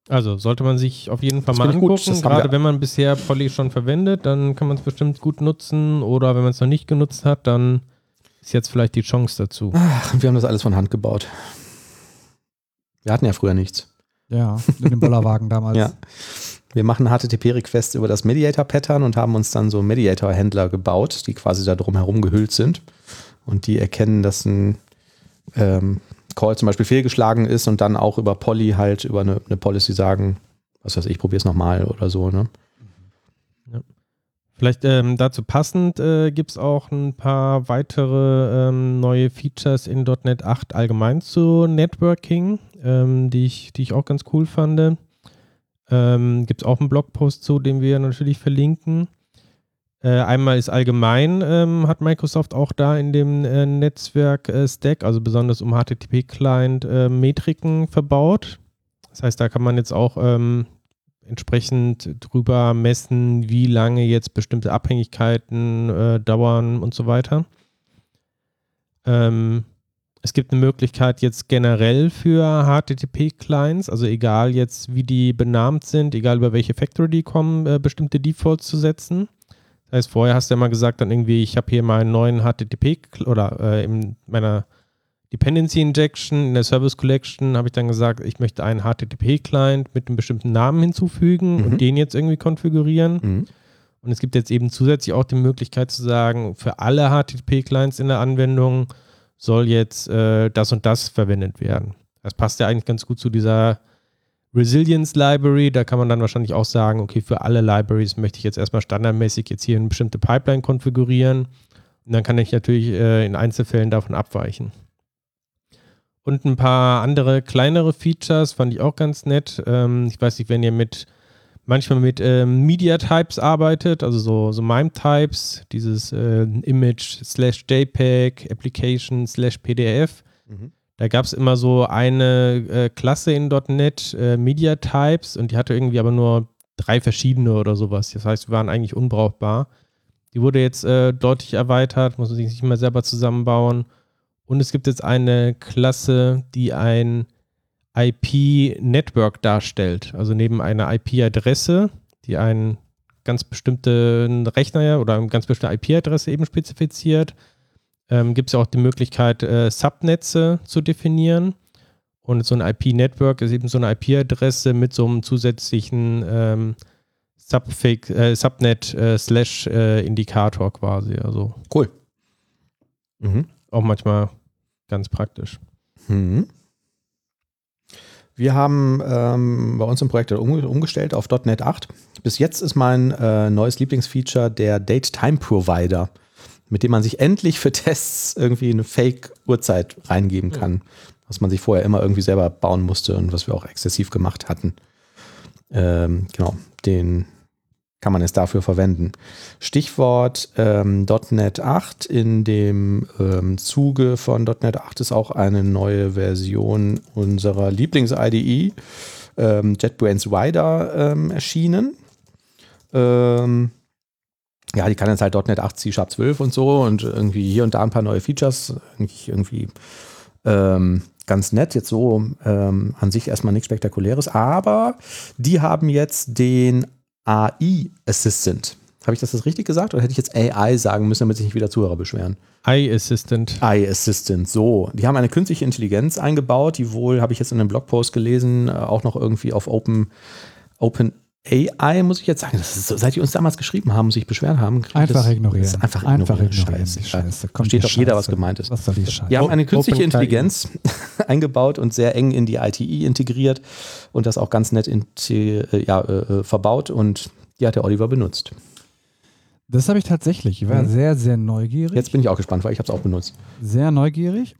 S1: Also sollte man sich auf jeden Fall
S2: Das
S1: mal angucken. Gerade wenn man bisher Poly schon verwendet, dann kann man es bestimmt gut nutzen. Oder wenn man es noch nicht genutzt hat, dann ist jetzt vielleicht die Chance dazu.
S2: Ach, wir haben das alles von Hand gebaut. Wir hatten ja früher nichts.
S3: Ja, mit dem Bollerwagen damals.
S2: Ja. Wir machen HTTP-Requests über das Mediator-Pattern und haben uns dann so Mediator-Händler gebaut, die quasi da drumherum gehüllt sind. Und die erkennen, dass ein ähm, Call zum Beispiel fehlgeschlagen ist und dann auch über Poly halt über eine, eine Policy sagen, was weiß ich, probier's nochmal oder so. Ne?
S1: Vielleicht ähm, dazu passend äh, gibt es auch ein paar weitere ähm, neue Features in .NET 8 allgemein zu Networking, ähm, die, ich, die ich auch ganz cool fand. Ähm, gibt es auch einen Blogpost zu, den wir natürlich verlinken. Äh, einmal ist allgemein, ähm, hat Microsoft auch da in dem äh, Netzwerk-Stack, also besonders um HTTP-Client, äh, Metriken verbaut. Das heißt, da kann man jetzt auch ähm, entsprechend drüber messen, wie lange jetzt bestimmte Abhängigkeiten äh, dauern und so weiter. Ähm, es gibt eine Möglichkeit jetzt generell für HTTP-Clients, also egal jetzt, wie die benannt sind, egal über welche Factory die kommen, äh, bestimmte Defaults zu setzen. Das heißt, vorher hast du ja mal gesagt, dann irgendwie, ich habe hier meinen neuen HTTP oder äh, in meiner Dependency Injection in der Service Collection habe ich dann gesagt, ich möchte einen HTTP-Client mit einem bestimmten Namen hinzufügen
S2: Mhm.
S1: und den jetzt irgendwie konfigurieren.
S2: Mhm.
S1: Und es gibt jetzt eben zusätzlich auch die Möglichkeit zu sagen, für alle HTTP-Clients in der Anwendung soll jetzt äh, das und das verwendet werden. Das passt ja eigentlich ganz gut zu dieser Resilience Library. Da kann man dann wahrscheinlich auch sagen, okay, für alle Libraries möchte ich jetzt erstmal standardmäßig jetzt hier eine bestimmte Pipeline konfigurieren. Und dann kann ich natürlich äh, in Einzelfällen davon abweichen. Und ein paar andere kleinere Features fand ich auch ganz nett. Ähm, ich weiß nicht, wenn ihr mit manchmal mit ähm, Media Types arbeitet, also so, so MIME Types, dieses äh, Image slash JPEG, Application slash PDF.
S2: Mhm.
S1: Da gab es immer so eine äh, Klasse in .NET, äh, Media Types, und die hatte irgendwie aber nur drei verschiedene oder sowas. Das heißt, wir waren eigentlich unbrauchbar. Die wurde jetzt äh, deutlich erweitert, muss man sich nicht mehr selber zusammenbauen. Und es gibt jetzt eine Klasse, die ein IP-Network darstellt. Also neben einer IP-Adresse, die einen ganz bestimmten Rechner oder eine ganz bestimmte IP-Adresse eben spezifiziert, ähm, gibt es auch die Möglichkeit, äh, Subnetze zu definieren. Und so ein IP-Network ist eben so eine IP-Adresse mit so einem zusätzlichen ähm, Subfake, äh, Subnet äh, slash äh, Indikator quasi. Also
S2: Cool. Mhm.
S1: auch manchmal ganz praktisch.
S2: Mhm. Wir haben ähm, bei uns im Projekt um, umgestellt auf .NET 8. Bis jetzt ist mein äh, neues Lieblingsfeature der Date Time Provider, mit dem man sich endlich für Tests irgendwie eine Fake-Uhrzeit reingeben kann, was man sich vorher immer irgendwie selber bauen musste und was wir auch exzessiv gemacht hatten. Ähm, genau, den kann man es dafür verwenden. Stichwort ähm, .NET 8. In dem ähm, Zuge von .NET 8 ist auch eine neue Version unserer Lieblings-IDE, ähm, JetBrains Wider, ähm, erschienen. Ähm, ja, die kann jetzt halt .NET 8, C Sharp 12 und so und irgendwie hier und da ein paar neue Features. Irgendwie, irgendwie ähm, ganz nett, jetzt so ähm, an sich erstmal nichts Spektakuläres, aber die haben jetzt den AI Assistant. Habe ich das jetzt richtig gesagt oder hätte ich jetzt AI sagen müssen, damit sich nicht wieder Zuhörer beschweren?
S1: iAssistant.
S2: AI Assistant, so. Die haben eine künstliche Intelligenz eingebaut, die wohl, habe ich jetzt in einem Blogpost gelesen, äh, auch noch irgendwie auf Open, Open AI, muss ich jetzt sagen. So, seit die uns damals geschrieben haben, sich beschwert haben.
S3: Einfach
S2: das,
S3: ignorieren.
S2: Das ist einfach
S3: Einfach
S2: ignorieren.
S3: ignorieren,
S2: Scheiße.
S3: Scheiße. Kommt
S2: Versteht doch jeder, was gemeint ist.
S3: Was soll die Scheiße?
S2: Die haben eine künstliche
S1: Open.
S2: Intelligenz eingebaut und sehr eng in die ITI integriert und das auch ganz nett inte- äh, ja, äh, verbaut und die hat der Oliver benutzt.
S3: Das habe ich tatsächlich. Ich war
S2: Mhm.
S3: sehr, sehr neugierig.
S2: Jetzt bin ich auch gespannt, weil ich habe es auch benutzt.
S3: sehr neugierig.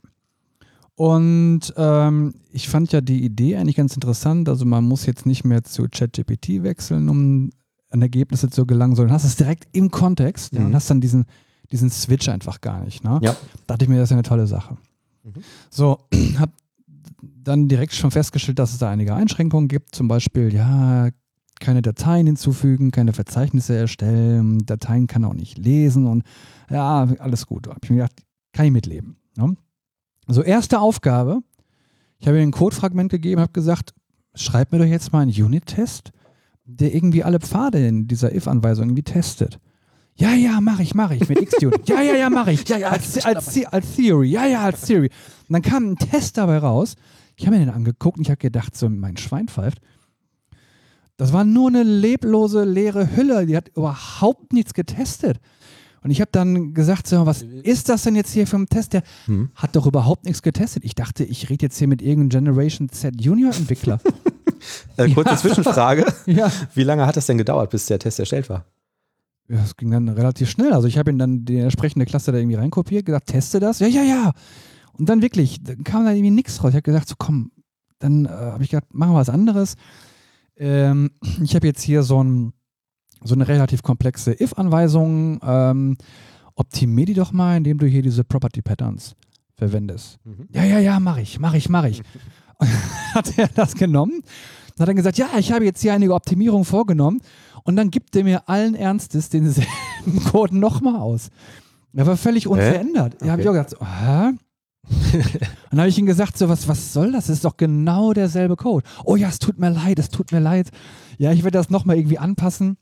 S3: Und ähm, ich fand ja die Idee eigentlich ganz interessant. Also man muss jetzt nicht mehr zu ChatGPT wechseln, um an Ergebnisse zu gelangen, sondern hast es direkt im Kontext ja,
S2: Mhm.
S3: und hast dann diesen, diesen Switch einfach gar nicht. Ne?
S2: Ja.
S3: Dachte ich mir, das ist ja eine tolle Sache.
S2: Mhm.
S3: So, habe dann direkt schon festgestellt, dass es da einige Einschränkungen gibt. Zum Beispiel, ja, keine Dateien hinzufügen, keine Verzeichnisse erstellen, Dateien kann er auch nicht lesen und ja, alles gut. Habe ich mir gedacht, kann ich mitleben. Ne? So, erste Aufgabe. Ich habe ihr ein Codefragment gegeben, habe gesagt, schreib mir doch jetzt mal einen Unit-Test, der irgendwie alle Pfade in dieser if-Anweisung irgendwie testet. Ja, ja, mache ich, mache ich mit Xunit. Ja, ja, ja, mache ich. Ja, ja, als, als, The- als Theory. Ja, ja, als Theory. Und dann kam ein Test dabei raus. Ich habe mir den angeguckt und ich habe gedacht, so mein Schwein pfeift. Das war nur eine leblose, leere Hülle. Die hat überhaupt nichts getestet. Und ich habe dann gesagt, so, was ist das denn jetzt hier für ein Test? Der
S2: Hm.
S3: hat doch überhaupt nichts getestet. Ich dachte, ich rede jetzt hier mit irgendeinem Generation Z Junior Entwickler.
S2: Äh, kurze
S3: Ja.
S2: Zwischenfrage.
S3: ja.
S2: Wie lange hat das denn gedauert, bis der Test erstellt war?
S3: Ja, das ging dann relativ schnell. Also ich habe ihn dann die entsprechende Klasse da irgendwie reinkopiert, gesagt, teste das. Ja, ja, ja. Und dann wirklich, dann kam da irgendwie nichts raus. Ich habe gesagt, so komm, dann äh, habe ich gedacht, machen wir was anderes. Ähm, ich habe jetzt hier so, ein, so eine relativ komplexe If-Anweisung. Ähm, optimier die doch mal, indem du hier diese Property Patterns verwendest.
S2: Mhm.
S3: Ja, ja, ja, mache ich, mache ich, mache ich. Und hat er das genommen und hat dann gesagt, ja, ich habe jetzt hier einige Optimierungen vorgenommen und dann gibt er mir allen Ernstes denselben Code nochmal aus. Er war völlig unverändert. Ja, habe ich auch gedacht, so, hä? dann habe ich ihm gesagt, so, was, was soll das? Das ist doch genau derselbe Code. Oh ja, es tut mir leid, es tut mir leid. Ja, ich werde das nochmal irgendwie anpassen.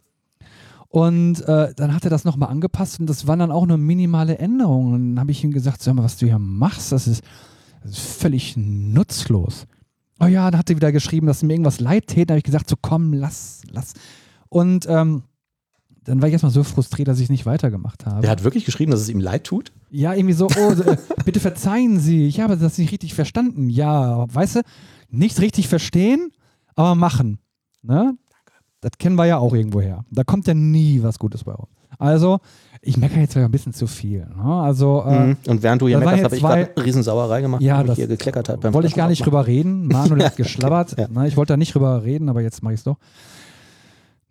S3: Und äh, dann hat er das nochmal angepasst und das waren dann auch nur minimale Änderungen. Und dann habe ich ihm gesagt, sag mal, was du hier machst, das ist, das ist völlig nutzlos. Oh ja, dann hat er wieder geschrieben, dass mir irgendwas leid täte. Dann habe ich gesagt, so komm, lass, lass. Und ähm, dann war ich erstmal so frustriert, dass ich nicht weitergemacht habe.
S2: Der hat wirklich geschrieben, dass es ihm leid tut?
S3: Ja, irgendwie so, oh, äh, bitte verzeihen Sie, ich habe das nicht richtig verstanden. Ja, weißt du, nicht richtig verstehen, aber machen. Ne? Das kennen wir ja auch irgendwo her. Da kommt ja nie was Gutes bei uns. Also, ich meckere jetzt ein bisschen zu viel. Ne? Also, äh,
S2: Mhm. Und während du hier meckerst, habe ich gerade eine Riesensauerei gemacht,
S3: Ja,
S2: weil ich hier gekleckert hat. beim
S3: wollte ich gar nicht drüber reden. Manuel hat geschlabbert.
S2: Ja.
S3: Ne, ich wollte da nicht drüber reden, aber jetzt mache ich es doch.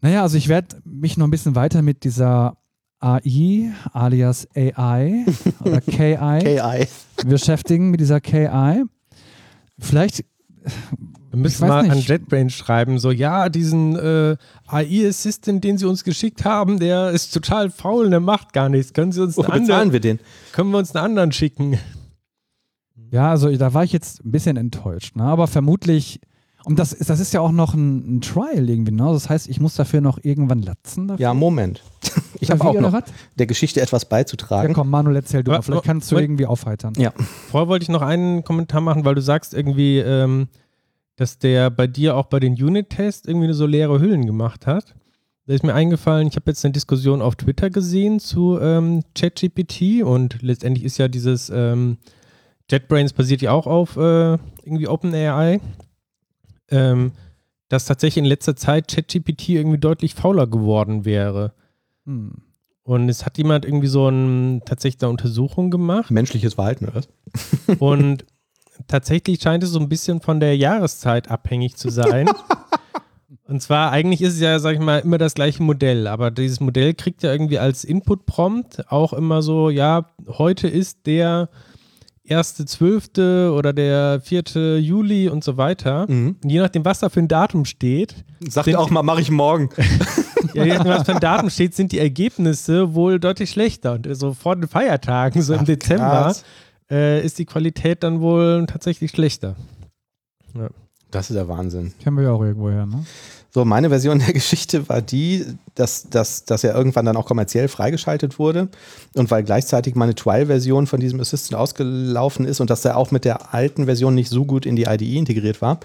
S3: Naja, also ich werde mich noch ein bisschen weiter mit dieser AI, alias AI oder KI,
S2: KI.
S3: beschäftigen, mit dieser KI. Vielleicht
S1: Wir müssen mal an
S3: nicht.
S1: JetBrains schreiben, so, ja, diesen äh, AI-Assistant, den sie uns geschickt haben, der ist total faul, der macht gar nichts. Können sie uns einen
S2: bezahlen
S1: anderen,
S2: wir den?
S1: können wir uns einen anderen schicken?
S3: Ja, also da war ich jetzt ein bisschen enttäuscht, ne? aber vermutlich, und das, ist- das ist ja auch noch ein, ein Trial irgendwie, ne? das heißt, ich muss dafür noch irgendwann latzen. Dafür.
S2: Ja, Moment. Ich habe auch noch
S3: was?
S2: der Geschichte etwas
S3: Ja,
S2: beizutragen.
S3: komm, Manuel, erzähl du mal. Vielleicht kannst du irgendwie aufheitern.
S2: Ja.
S1: Vorher wollte ich noch einen Kommentar machen, weil du sagst irgendwie, ähm, dass der bei dir auch bei den Unit-Tests irgendwie so leere Hüllen gemacht hat. Da ist mir eingefallen, ich habe jetzt eine Diskussion auf Twitter gesehen zu ähm, ChatGPT und letztendlich ist ja dieses ähm, JetBrains basiert ja auch auf äh, irgendwie OpenAI, ähm, dass tatsächlich in letzter Zeit ChatGPT irgendwie deutlich fauler geworden wäre.
S3: Hm.
S1: Und es hat jemand irgendwie so ein, tatsächlich eine Untersuchung gemacht.
S2: Menschliches Verhalten, oder? was?
S1: Und tatsächlich scheint es so ein bisschen von der Jahreszeit abhängig zu sein. Und zwar, eigentlich ist es ja, sag ich mal, immer das gleiche Modell, aber dieses Modell kriegt ja irgendwie als Input-Prompt auch immer so, ja, heute ist der 1.12. oder der 4. Juli und so weiter.
S2: Mhm.
S1: Und je nachdem, was da für ein Datum steht,
S2: Sagt
S1: Sind-
S2: auch mal, mache ich morgen.
S1: ja, je nachdem, was für ein Datum steht, sind die Ergebnisse wohl deutlich schlechter. Und so vor den Feiertagen, so im
S2: Ach,
S1: Dezember,
S2: krass.
S1: Äh, ist die Qualität dann wohl tatsächlich schlechter.
S2: Das ist der Wahnsinn.
S3: Kennen wir ja auch irgendwoher, ne?
S2: So, meine Version der Geschichte war die, dass, dass, dass er irgendwann dann auch kommerziell freigeschaltet wurde und weil gleichzeitig meine Trial-Version von diesem Assistant ausgelaufen ist und dass er auch mit der alten Version nicht so gut in die IDE integriert war,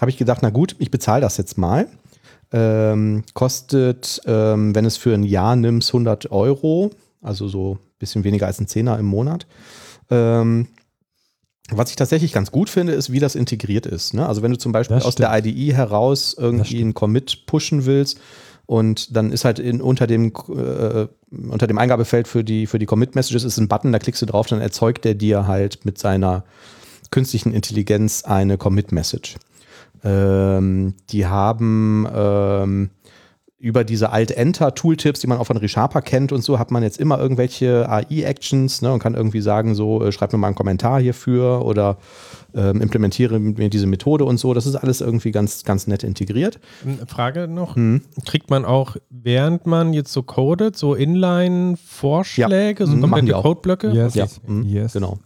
S2: habe ich gedacht, na gut, ich bezahle das jetzt mal. Ähm, kostet, ähm, wenn es für ein Jahr nimmst, 100 Euro, also so ein bisschen weniger als ein Zehner im Monat. Ähm, was ich tatsächlich ganz gut finde, ist, wie das integriert ist. Ne? Also wenn du zum Beispiel aus der IDE heraus irgendwie einen Commit pushen willst und dann ist halt in, unter, dem, äh, unter dem Eingabefeld für die, für die Commit-Messages ist ein Button, da klickst du drauf, dann erzeugt der dir halt mit seiner künstlichen Intelligenz eine Commit-Message. Ähm, die haben ähm, über diese Alt-Enter-Tooltips, die man auch von ReSharper kennt und so, hat man jetzt immer irgendwelche AI-Actions ne, und kann irgendwie sagen, so, äh, schreib mir mal einen Kommentar hierfür oder ähm, implementiere mir diese Methode und so. Das ist alles irgendwie ganz, ganz nett integriert.
S1: Eine Frage noch:
S2: Mhm.
S1: Kriegt man auch, während man jetzt so codet, so Inline-Vorschläge, so
S2: Mhm, machen
S1: komplette. Codeblöcke?
S3: Yes.
S2: Ja, mhm,
S3: Yes.
S2: genau.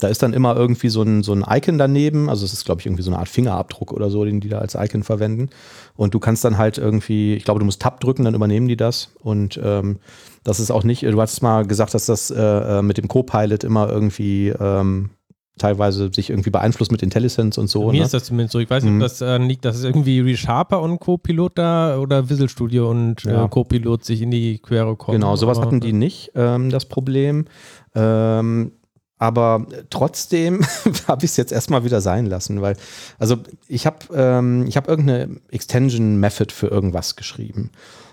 S2: Da ist dann immer irgendwie so ein, so ein Icon daneben. Also es ist, glaube ich, irgendwie so eine Art Fingerabdruck oder so, den die da als Icon verwenden. Und du kannst dann halt irgendwie, ich glaube, du musst Tab drücken, dann übernehmen die das. Und ähm, das ist auch nicht, du hast mal gesagt, dass das äh, äh, mit dem Co-Pilot immer irgendwie ähm, teilweise sich irgendwie beeinflusst mit IntelliSense und so.
S1: Mir
S2: ne?
S1: ist das zumindest so. Ich weiß nicht,
S2: Mhm.
S1: ob das äh, liegt, dass es irgendwie ReSharper und Copilot da oder Visual Studio und
S2: Ja.
S1: äh, Copilot sich in die Quere kommen.
S2: Genau, sowas hatten die nicht, ähm, das Problem. Ähm, aber trotzdem habe ich es jetzt erstmal wieder sein lassen, weil, also ich habe ähm, hab irgendeine Extension Method für irgendwas geschrieben.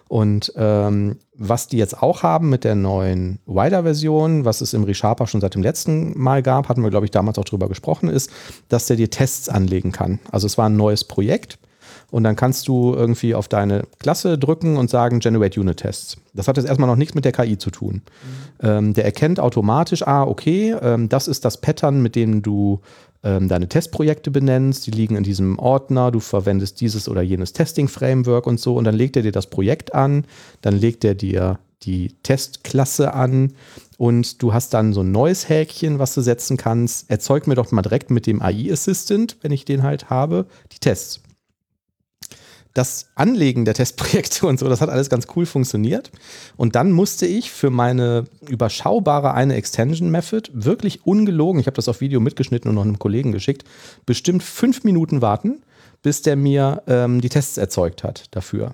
S2: Und ähm, was die jetzt auch haben mit der neuen Wider-Version, was es im ReSharper schon seit dem letzten Mal gab, hatten wir, glaube ich, damals auch drüber gesprochen, ist, dass der dir Tests anlegen kann. Also es war ein neues Projekt und dann kannst du irgendwie auf deine Klasse drücken und sagen Generate Unit Tests. Das hat jetzt erstmal noch nichts mit der KI zu tun. Ähm, der erkennt automatisch, ah, okay, ähm, das ist das Pattern, mit dem du ähm, deine Testprojekte benennst. Die liegen in diesem Ordner, du verwendest dieses oder jenes Testing-Framework und so. Und dann legt er dir das Projekt an, dann legt er dir die Testklasse an und du hast dann so ein neues Häkchen, was du setzen kannst. Erzeug mir doch mal direkt mit dem AI-Assistant, wenn ich den halt habe, die Tests das Anlegen der Testprojekte und so, das hat alles ganz cool funktioniert. Und dann musste ich für meine überschaubare eine Extension Method wirklich ungelogen, ich habe das auf Video mitgeschnitten und noch einem Kollegen geschickt, bestimmt fünf Minuten warten, bis der mir ähm, die Tests erzeugt hat dafür.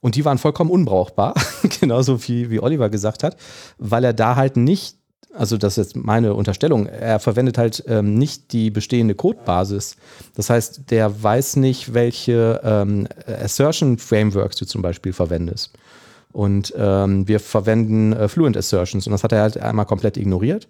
S2: Und die waren vollkommen unbrauchbar, genauso wie, wie Oliver gesagt hat, weil er da halt nicht, also das ist jetzt meine Unterstellung, er verwendet halt ähm, nicht die bestehende Codebasis. Das heißt, der weiß nicht, welche ähm, Assertion Frameworks du zum Beispiel verwendest. Und ähm, wir verwenden äh, Fluent Assertions und das hat er halt einmal komplett ignoriert.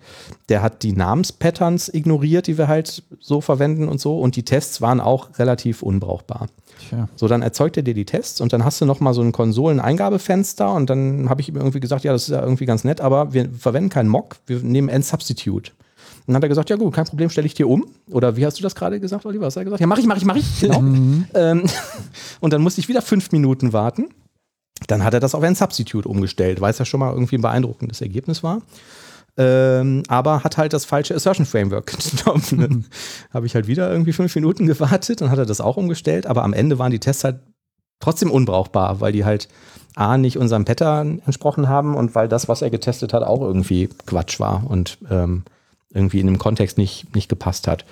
S2: Der hat die Namenspatterns ignoriert, die wir halt so verwenden und so. Und die Tests waren auch relativ unbrauchbar.
S3: Tja.
S2: So, dann erzeugt er dir die Tests und dann hast du nochmal so ein Konsolen-Eingabefenster und dann habe ich ihm irgendwie gesagt, ja, das ist ja irgendwie ganz nett, aber wir verwenden keinen Mock, wir nehmen N-Substitute. Und dann hat er gesagt, ja gut, kein Problem, stelle ich dir um. Oder wie hast du das gerade gesagt, Oliver? Was hat er gesagt? Ja, mach ich, mach ich, mach ich. Genau. ähm, und dann musste ich wieder fünf Minuten warten. Dann hat er das auf N-Substitute umgestellt, weil es ja schon mal irgendwie ein beeindruckendes Ergebnis war. Ähm, aber hat halt das falsche Assertion Framework genommen. Dann habe ich halt wieder irgendwie fünf Minuten gewartet und hat er das auch umgestellt. Aber am Ende waren die Tests halt trotzdem unbrauchbar, weil die halt A, nicht unserem Pattern entsprochen haben und weil das, was er getestet hat, auch irgendwie Quatsch war und ähm, irgendwie in dem Kontext nicht, nicht gepasst hat.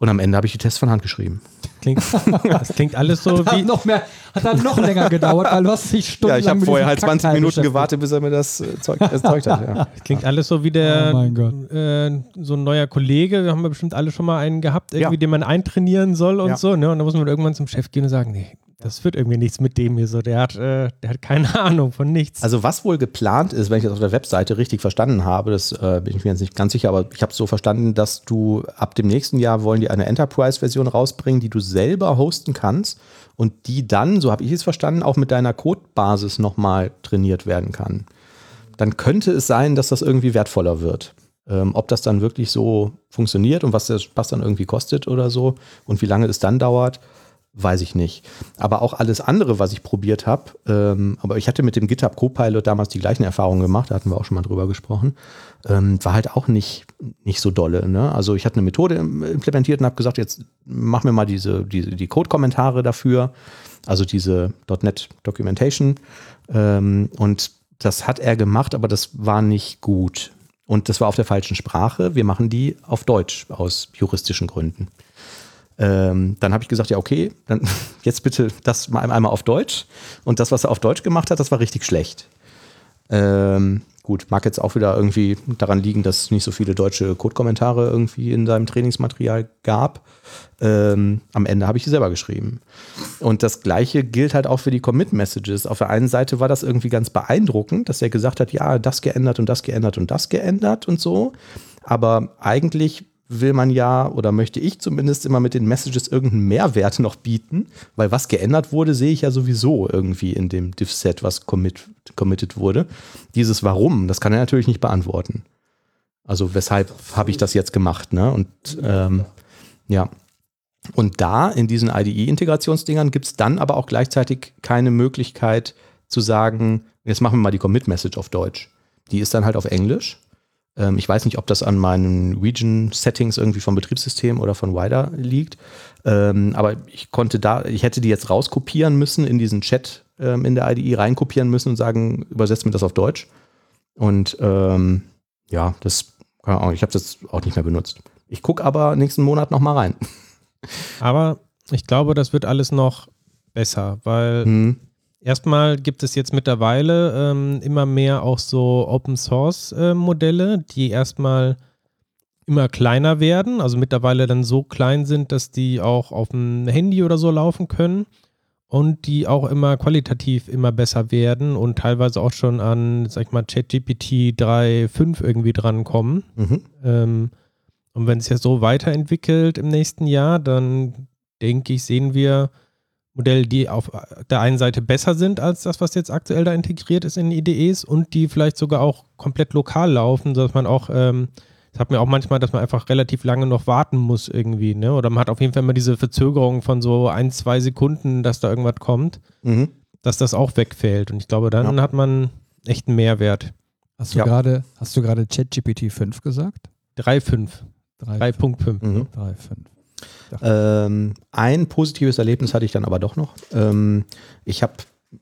S2: Und am Ende habe ich die Tests von Hand geschrieben.
S1: Klingt, das klingt alles so
S3: Hat
S1: wie.
S3: noch, mehr, hat dann noch länger gedauert, weil du hast dich
S2: Ja,
S3: stundenlang
S2: ich habe vorher halt 20
S3: Kackteil
S2: Minuten gewartet, bis er mir das äh, Zeug erzeugt hat. Ja.
S1: Klingt alles so wie der
S3: Oh mein Gott.
S1: äh, so ein neuer Kollege, wir haben wir bestimmt alle schon mal einen gehabt, irgendwie,
S2: Ja.
S1: den man eintrainieren soll und
S2: Ja.
S1: so, ne? Und da muss man irgendwann zum Chef gehen und sagen, nee, das wird irgendwie nichts mit dem hier so. Der hat, äh, der hat keine Ahnung von nichts.
S2: Also was wohl geplant ist, wenn ich das auf der Webseite richtig verstanden habe, das äh, bin ich mir jetzt nicht ganz sicher, aber ich habe es so verstanden, dass du ab dem nächsten Jahr wollen die eine Enterprise-Version rausbringen, die du selber hosten kannst und die dann, so habe ich es verstanden, auch mit deiner Codebasis nochmal trainiert werden kann. Dann könnte es sein, dass das irgendwie wertvoller wird. Ähm, ob das dann wirklich so funktioniert und was das was dann irgendwie kostet oder so und wie lange es dann dauert, weiß ich nicht. Aber auch alles andere, was ich probiert habe, ähm, aber ich hatte mit dem GitHub Copilot damals die gleichen Erfahrungen gemacht, da hatten wir auch schon mal drüber gesprochen, ähm, war halt auch nicht, nicht so dolle. Ne? Also ich hatte eine Methode im- implementiert und habe gesagt, jetzt mach mir mal diese, diese die Code-Kommentare dafür, also diese .NET Documentation ähm, und das hat er gemacht, aber das war nicht gut. Und das war auf der falschen Sprache. Wir machen die auf Deutsch aus juristischen Gründen. Ähm, dann habe ich gesagt, ja, okay, dann jetzt bitte das mal einmal auf Deutsch. Und das, was er auf Deutsch gemacht hat, das war richtig schlecht. Ähm, gut, mag jetzt auch wieder irgendwie daran liegen, dass es nicht so viele deutsche Code-Kommentare irgendwie in seinem Trainingsmaterial gab. Ähm, am Ende habe ich sie selber geschrieben. Und das Gleiche gilt halt auch für die Commit-Messages. Auf der einen Seite war das irgendwie ganz beeindruckend, dass er gesagt hat, ja, das geändert und das geändert und das geändert und so. Aber eigentlich will man ja oder möchte ich zumindest immer mit den Messages irgendeinen Mehrwert noch bieten, weil was geändert wurde, sehe ich ja sowieso irgendwie in dem Diff-Set, was commit, committed wurde. Dieses Warum, das kann er natürlich nicht beantworten. Also weshalb habe ich das jetzt gemacht, ne? Und ähm, ja. Und da in diesen IDE-Integrationsdingern gibt es dann aber auch gleichzeitig keine Möglichkeit zu sagen, jetzt machen wir mal die Commit-Message auf Deutsch. Die ist dann halt auf Englisch. Ähm, ich weiß nicht, ob das an meinen Region-Settings irgendwie vom Betriebssystem oder von Wider liegt. Ähm, aber ich konnte da, ich hätte die jetzt rauskopieren müssen, in diesen Chat ähm, in der IDE reinkopieren müssen und sagen, übersetzt mir das auf Deutsch. Und ähm, ja, das, Ahnung, ich habe das auch nicht mehr benutzt. Ich gucke aber nächsten Monat nochmal rein.
S1: Aber ich glaube, das wird alles noch besser, weil
S2: Hm.
S1: Erstmal gibt es jetzt mittlerweile ähm, immer mehr auch so Open Source äh, Modelle, die erstmal immer kleiner werden, also mittlerweile dann so klein sind, dass die auch auf dem Handy oder so laufen können und die auch immer qualitativ immer besser werden und teilweise auch schon an, sag ich mal, ChatGPT 3.5 irgendwie drankommen.
S2: Mhm.
S1: Ähm, und wenn es ja so weiterentwickelt im nächsten Jahr, dann denke ich, sehen wir Modelle, die auf der einen Seite besser sind als das, was jetzt aktuell da integriert ist in IDEs und die vielleicht sogar auch komplett lokal laufen, sodass man auch, ähm, das hat mir auch manchmal, dass man einfach relativ lange noch warten muss irgendwie, ne? Oder man hat auf jeden Fall immer diese Verzögerung von so ein, zwei Sekunden, dass da irgendwas kommt,
S2: Mhm.
S1: dass das auch wegfällt. Und ich glaube, dann
S2: Ja.
S1: hat man echt einen Mehrwert.
S3: Hast du
S2: Ja.
S3: gerade, hast du gerade ChatGPT 5 gesagt?
S1: 3.5.
S3: 3,
S1: 3.5.
S2: Mhm.
S3: 3, 5.
S2: Ähm, ein positives Erlebnis hatte ich dann aber doch noch. Ähm, ich habe,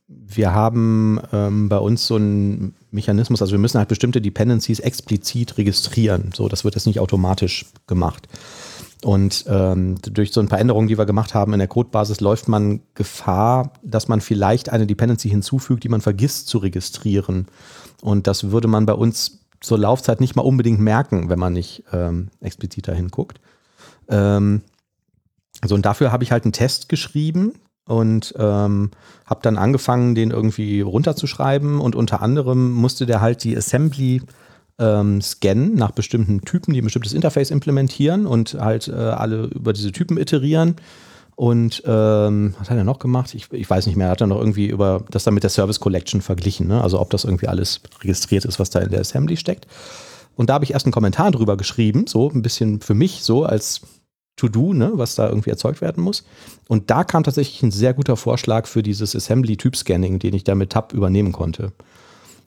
S2: wir haben ähm, bei uns so einen Mechanismus, also wir müssen halt bestimmte Dependencies explizit registrieren. So, das wird jetzt nicht automatisch gemacht. Und ähm, durch so ein paar Änderungen, die wir gemacht haben in der Codebasis, läuft man Gefahr, dass man vielleicht eine Dependency hinzufügt, die man vergisst zu registrieren. Und das würde man bei uns zur Laufzeit nicht mal unbedingt merken, wenn man nicht ähm, explizit dahin guckt. Ähm, so, und dafür habe ich halt einen Test geschrieben und ähm, habe dann angefangen, den irgendwie runterzuschreiben und unter anderem musste der halt die Assembly ähm, scannen nach bestimmten Typen, die ein bestimmtes Interface implementieren und halt äh, alle über diese Typen iterieren. Und ähm, was hat er noch gemacht? Ich, ich weiß nicht mehr. Er hat dann noch irgendwie über das dann mit der Service Collection verglichen. Ne? Also ob das irgendwie alles registriert ist, was da in der Assembly steckt. Und da habe ich erst einen Kommentar drüber geschrieben, so ein bisschen für mich, so als To-Do, ne, was da irgendwie erzeugt werden muss. Und da kam tatsächlich ein sehr guter Vorschlag für dieses Assembly-Typ-Scanning, den ich da mit Tab übernehmen konnte.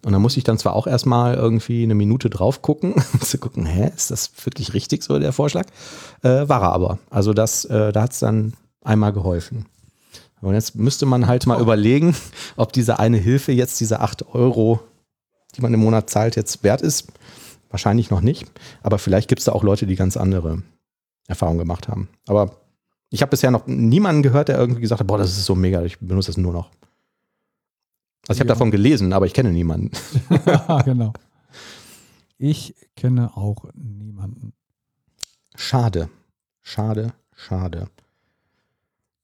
S2: Und da musste ich dann zwar auch erstmal irgendwie eine Minute drauf gucken, um zu gucken, hä, ist das wirklich richtig so der Vorschlag? Äh, war er aber. Also das, äh, da hat es dann einmal geholfen. Und jetzt müsste man halt mal überlegen, ob diese eine Hilfe jetzt diese 8 Euro, die man im Monat zahlt, jetzt wert ist. Wahrscheinlich noch nicht. Aber vielleicht gibt es da auch Leute, die ganz andere Erfahrung gemacht haben. Aber ich habe bisher noch niemanden gehört, der irgendwie gesagt hat, boah, das ist so mega, ich benutze das nur noch. Also ich habe
S3: Ja.
S2: davon gelesen, aber ich kenne niemanden.
S3: genau. Ich kenne auch niemanden.
S2: Schade. Schade, schade.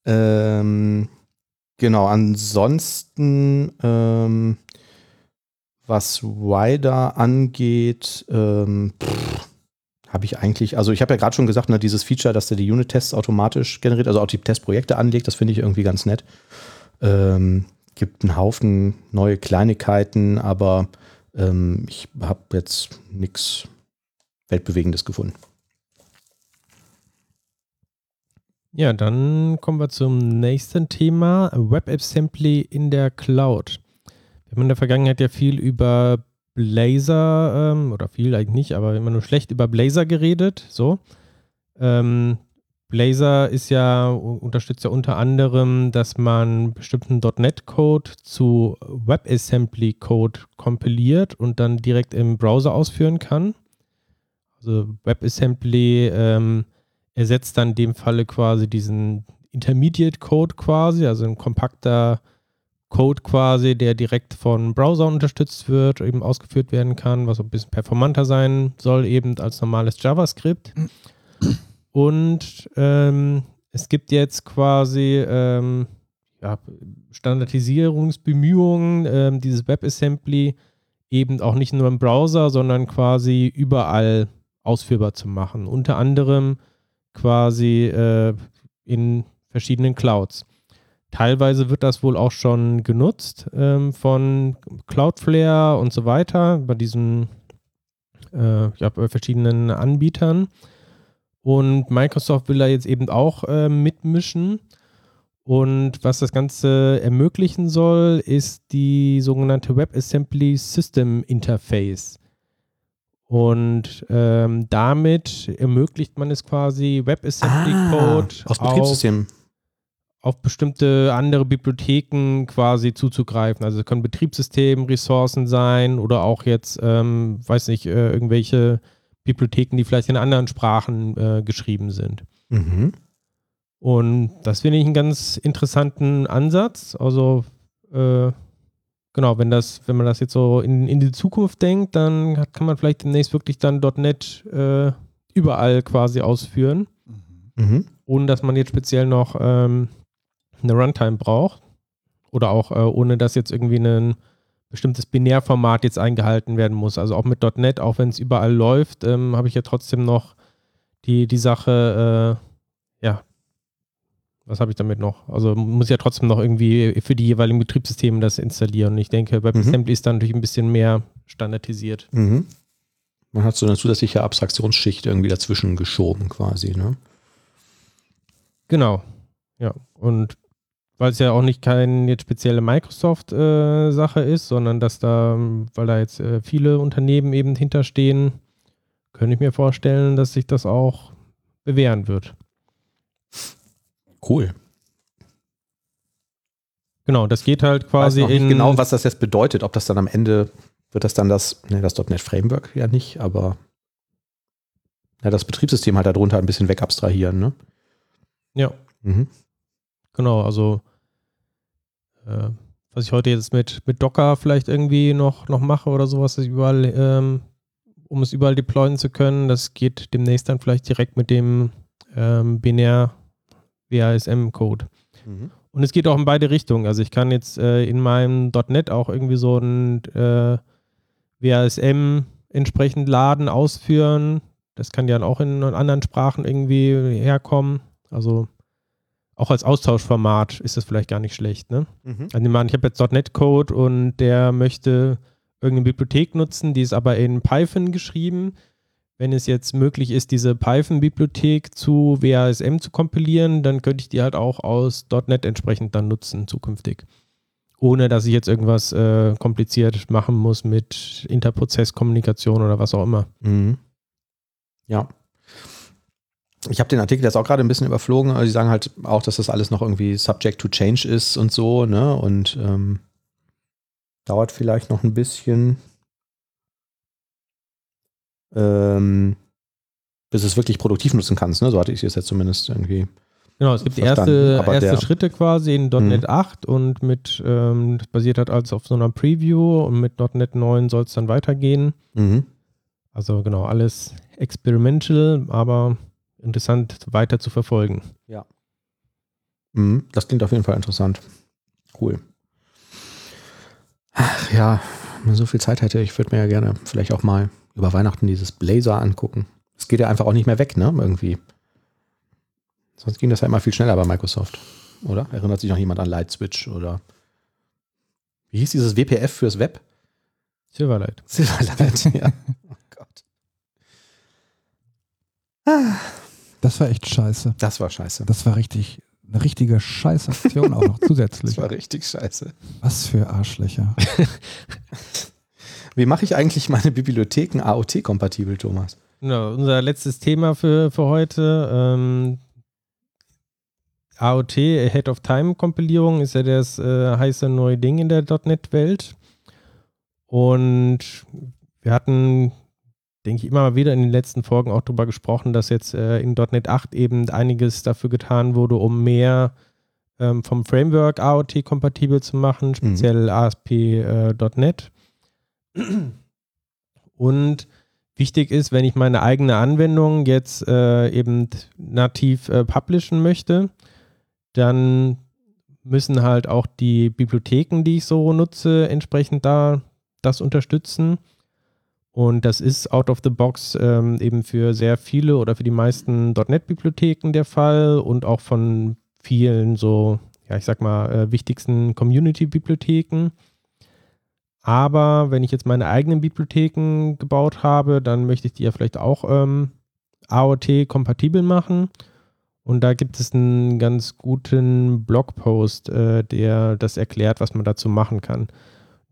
S2: Ähm, genau, ansonsten, ähm, was Rider angeht, ähm, habe ich eigentlich, also ich habe ja gerade schon gesagt, ne, dieses Feature, dass der die Unit-Tests automatisch generiert, also auch die Testprojekte anlegt, das finde ich irgendwie ganz nett. Ähm, gibt einen Haufen neue Kleinigkeiten, aber ähm, ich habe jetzt nichts Weltbewegendes gefunden.
S1: Ja, dann kommen wir zum nächsten Thema: WebAssembly in der Cloud. Wir haben in der Vergangenheit ja viel über Blazor, ähm, oder viel eigentlich nicht, aber immer nur schlecht über Blazor geredet. So. Ähm, Blazor ist ja, unterstützt ja unter anderem, dass man bestimmten .NET-Code zu WebAssembly-Code kompiliert und dann direkt im Browser ausführen kann. Also WebAssembly ähm, ersetzt dann in dem Falle quasi diesen Intermediate-Code quasi, also ein kompakter Code quasi, der direkt von Browser unterstützt wird, eben ausgeführt werden kann, was ein bisschen performanter sein soll, eben als normales JavaScript. Und ähm, es gibt jetzt quasi ähm, ja, Standardisierungsbemühungen, ähm, dieses WebAssembly eben auch nicht nur im Browser, sondern quasi überall ausführbar zu machen. Unter anderem quasi äh, in verschiedenen Clouds. Teilweise wird das wohl auch schon genutzt ähm, von Cloudflare und so weiter, bei diesen äh, ja, bei verschiedenen Anbietern. Und Microsoft will da jetzt eben auch äh, mitmischen. Und was das Ganze ermöglichen soll, ist die sogenannte WebAssembly System Interface. Und ähm, damit ermöglicht man es quasi, WebAssembly-Code
S2: Ah, aus
S1: auf,
S2: Betriebssystemen.
S1: auf bestimmte andere Bibliotheken quasi zuzugreifen. Also es können Betriebssystem-Ressourcen sein oder auch jetzt, ähm, weiß nicht, äh, irgendwelche Bibliotheken, die vielleicht in anderen Sprachen äh, geschrieben sind.
S2: Mhm.
S1: Und das finde ich einen ganz interessanten Ansatz. Also äh, genau, wenn das, wenn man das jetzt so in, in die Zukunft denkt, dann hat, kann man vielleicht demnächst wirklich dann .NET äh, überall quasi ausführen,
S2: Mhm.
S1: ohne dass man jetzt speziell noch ähm, eine Runtime braucht. Oder auch äh, ohne dass jetzt irgendwie ein bestimmtes Binärformat jetzt eingehalten werden muss. Also auch mit .NET, auch wenn es überall läuft, ähm, habe ich ja trotzdem noch die, die Sache, äh, ja, was habe ich damit noch? Also muss ja trotzdem noch irgendwie für die jeweiligen Betriebssysteme das installieren. Und ich denke, WebAssembly ist dann natürlich ein bisschen mehr standardisiert.
S2: Mhm. Man hat so eine zusätzliche Abstraktionsschicht irgendwie dazwischen geschoben quasi, ne?
S1: Genau. Ja. Und weil es ja auch nicht keine jetzt spezielle Microsoft-Sache ist, sondern dass da, ähm, weil da jetzt äh, viele Unternehmen eben hinterstehen, könnte ich mir vorstellen, dass sich das auch bewähren wird.
S2: Cool.
S1: Genau, das geht halt
S2: Weiß
S1: quasi
S2: noch nicht
S1: in.
S2: genau, was das jetzt bedeutet, ob das dann am Ende wird das dann das, ne, das .NET Framework ja nicht, aber ja, das Betriebssystem halt darunter ein bisschen wegabstrahieren, ne?
S1: Ja,
S2: Mhm.
S1: Genau. Also, äh, was ich heute jetzt mit, mit Docker vielleicht irgendwie noch, noch mache oder sowas, überall, ähm, um es überall deployen zu können, das geht demnächst dann vielleicht direkt mit dem ähm, binär WASM-Code.
S2: Mhm.
S1: Und es geht auch in beide Richtungen. Also ich kann jetzt äh, in meinem .NET auch irgendwie so ein äh, WASM entsprechend laden, ausführen. Das kann ja auch in anderen Sprachen irgendwie herkommen. Also auch als Austauschformat ist das vielleicht gar nicht schlecht. Ne?
S2: Mhm.
S1: Also ich habe jetzt .NET-Code und der möchte irgendeine Bibliothek nutzen, die ist aber in Python geschrieben. Wenn es jetzt möglich ist, diese Python-Bibliothek zu WASM zu kompilieren, dann könnte ich die halt auch aus .NET entsprechend dann nutzen zukünftig. Ohne dass ich jetzt irgendwas äh, kompliziert machen muss mit Interprozesskommunikation oder was auch immer.
S2: Mhm. Ja. Ich habe den Artikel jetzt auch gerade ein bisschen überflogen, aber sie sagen halt auch, dass das alles noch irgendwie subject to change ist und so, ne? Und ähm, dauert vielleicht noch ein bisschen. Ähm, bis es wirklich produktiv nutzen kannst. Ne? So hatte ich es jetzt zumindest irgendwie.
S1: Genau, es gibt erste, erste
S2: der-
S1: Schritte quasi in .NET 8 und mit, ähm, das basiert halt alles auf so einer Preview und mit .NET 9 soll es dann weitergehen.
S2: Mhm.
S1: Also genau, alles experimental, aber interessant weiter zu verfolgen.
S2: Mhm. Das klingt auf jeden Fall interessant. Cool. Ach ja, wenn man so viel Zeit hätte, ich würde mir ja gerne vielleicht auch mal über Weihnachten dieses Blazer angucken. Es geht ja einfach auch nicht mehr weg, ne? Irgendwie. Sonst ging das ja immer viel schneller bei Microsoft, oder? Erinnert sich noch jemand an Light Switch oder wie hieß dieses WPF fürs Web?
S1: Silverlight.
S2: Silverlight, ja. Oh Gott.
S3: Das war echt scheiße.
S2: Das war scheiße.
S3: Das war richtig, eine richtige Scheißaktion auch noch zusätzlich.
S2: Das war richtig scheiße.
S3: Was für Arschlöcher.
S2: Wie mache ich eigentlich meine Bibliotheken AOT-kompatibel, Thomas?
S1: Genau, unser letztes Thema für, für heute. Ähm, AOT, Ahead of Time Kompilierung, ist ja das äh, heiße neue Ding in der .NET-Welt. Und wir hatten, denke ich, immer mal wieder in den letzten Folgen auch darüber gesprochen, dass jetzt äh, in .NET 8 eben einiges dafür getan wurde, um mehr ähm, vom Framework AOT kompatibel zu machen, speziell ASP.NET. Und wichtig ist, wenn ich meine eigene Anwendung jetzt äh, eben nativ äh, publishen möchte, dann müssen halt auch die Bibliotheken, die ich so nutze, entsprechend da das unterstützen. Und das ist out of the box ähm, eben für sehr viele oder für die meisten .NET-Bibliotheken der Fall und auch von vielen so, ja, ich sag mal, äh, wichtigsten Community-Bibliotheken. Aber wenn ich jetzt meine eigenen Bibliotheken gebaut habe, dann möchte ich die ja vielleicht auch ähm, AOT-kompatibel machen. Und da gibt es einen ganz guten Blogpost, äh, der das erklärt, was man dazu machen kann.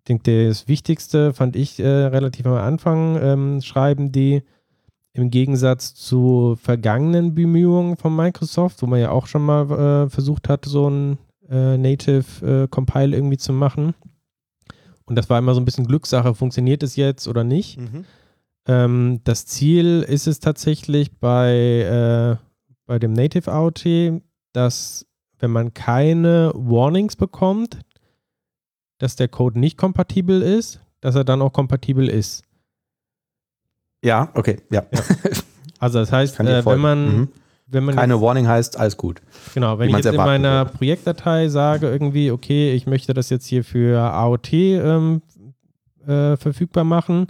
S1: Ich denke, das Wichtigste fand ich äh, relativ am Anfang, ähm, schreiben die im Gegensatz zu vergangenen Bemühungen von Microsoft, wo man ja auch schon mal äh, versucht hat, so ein äh, Native äh, Compile irgendwie zu machen. Und das war immer so ein bisschen Glückssache, funktioniert es jetzt oder nicht. Ähm, das Ziel ist es tatsächlich bei, äh, bei dem Native AOT, dass wenn man keine Warnings bekommt, dass der Code nicht kompatibel ist, dass er dann auch kompatibel ist.
S2: Ja, okay, ja.
S1: Also das heißt, äh, wenn man,
S2: Mhm.
S1: wenn man
S2: Keine
S1: jetzt,
S2: Warning heißt, alles gut.
S1: genau, wenn
S2: wie
S1: ich jetzt in meiner
S2: würde.
S1: Projektdatei sage irgendwie, okay, ich möchte das jetzt hier für AOT ähm, äh, verfügbar machen,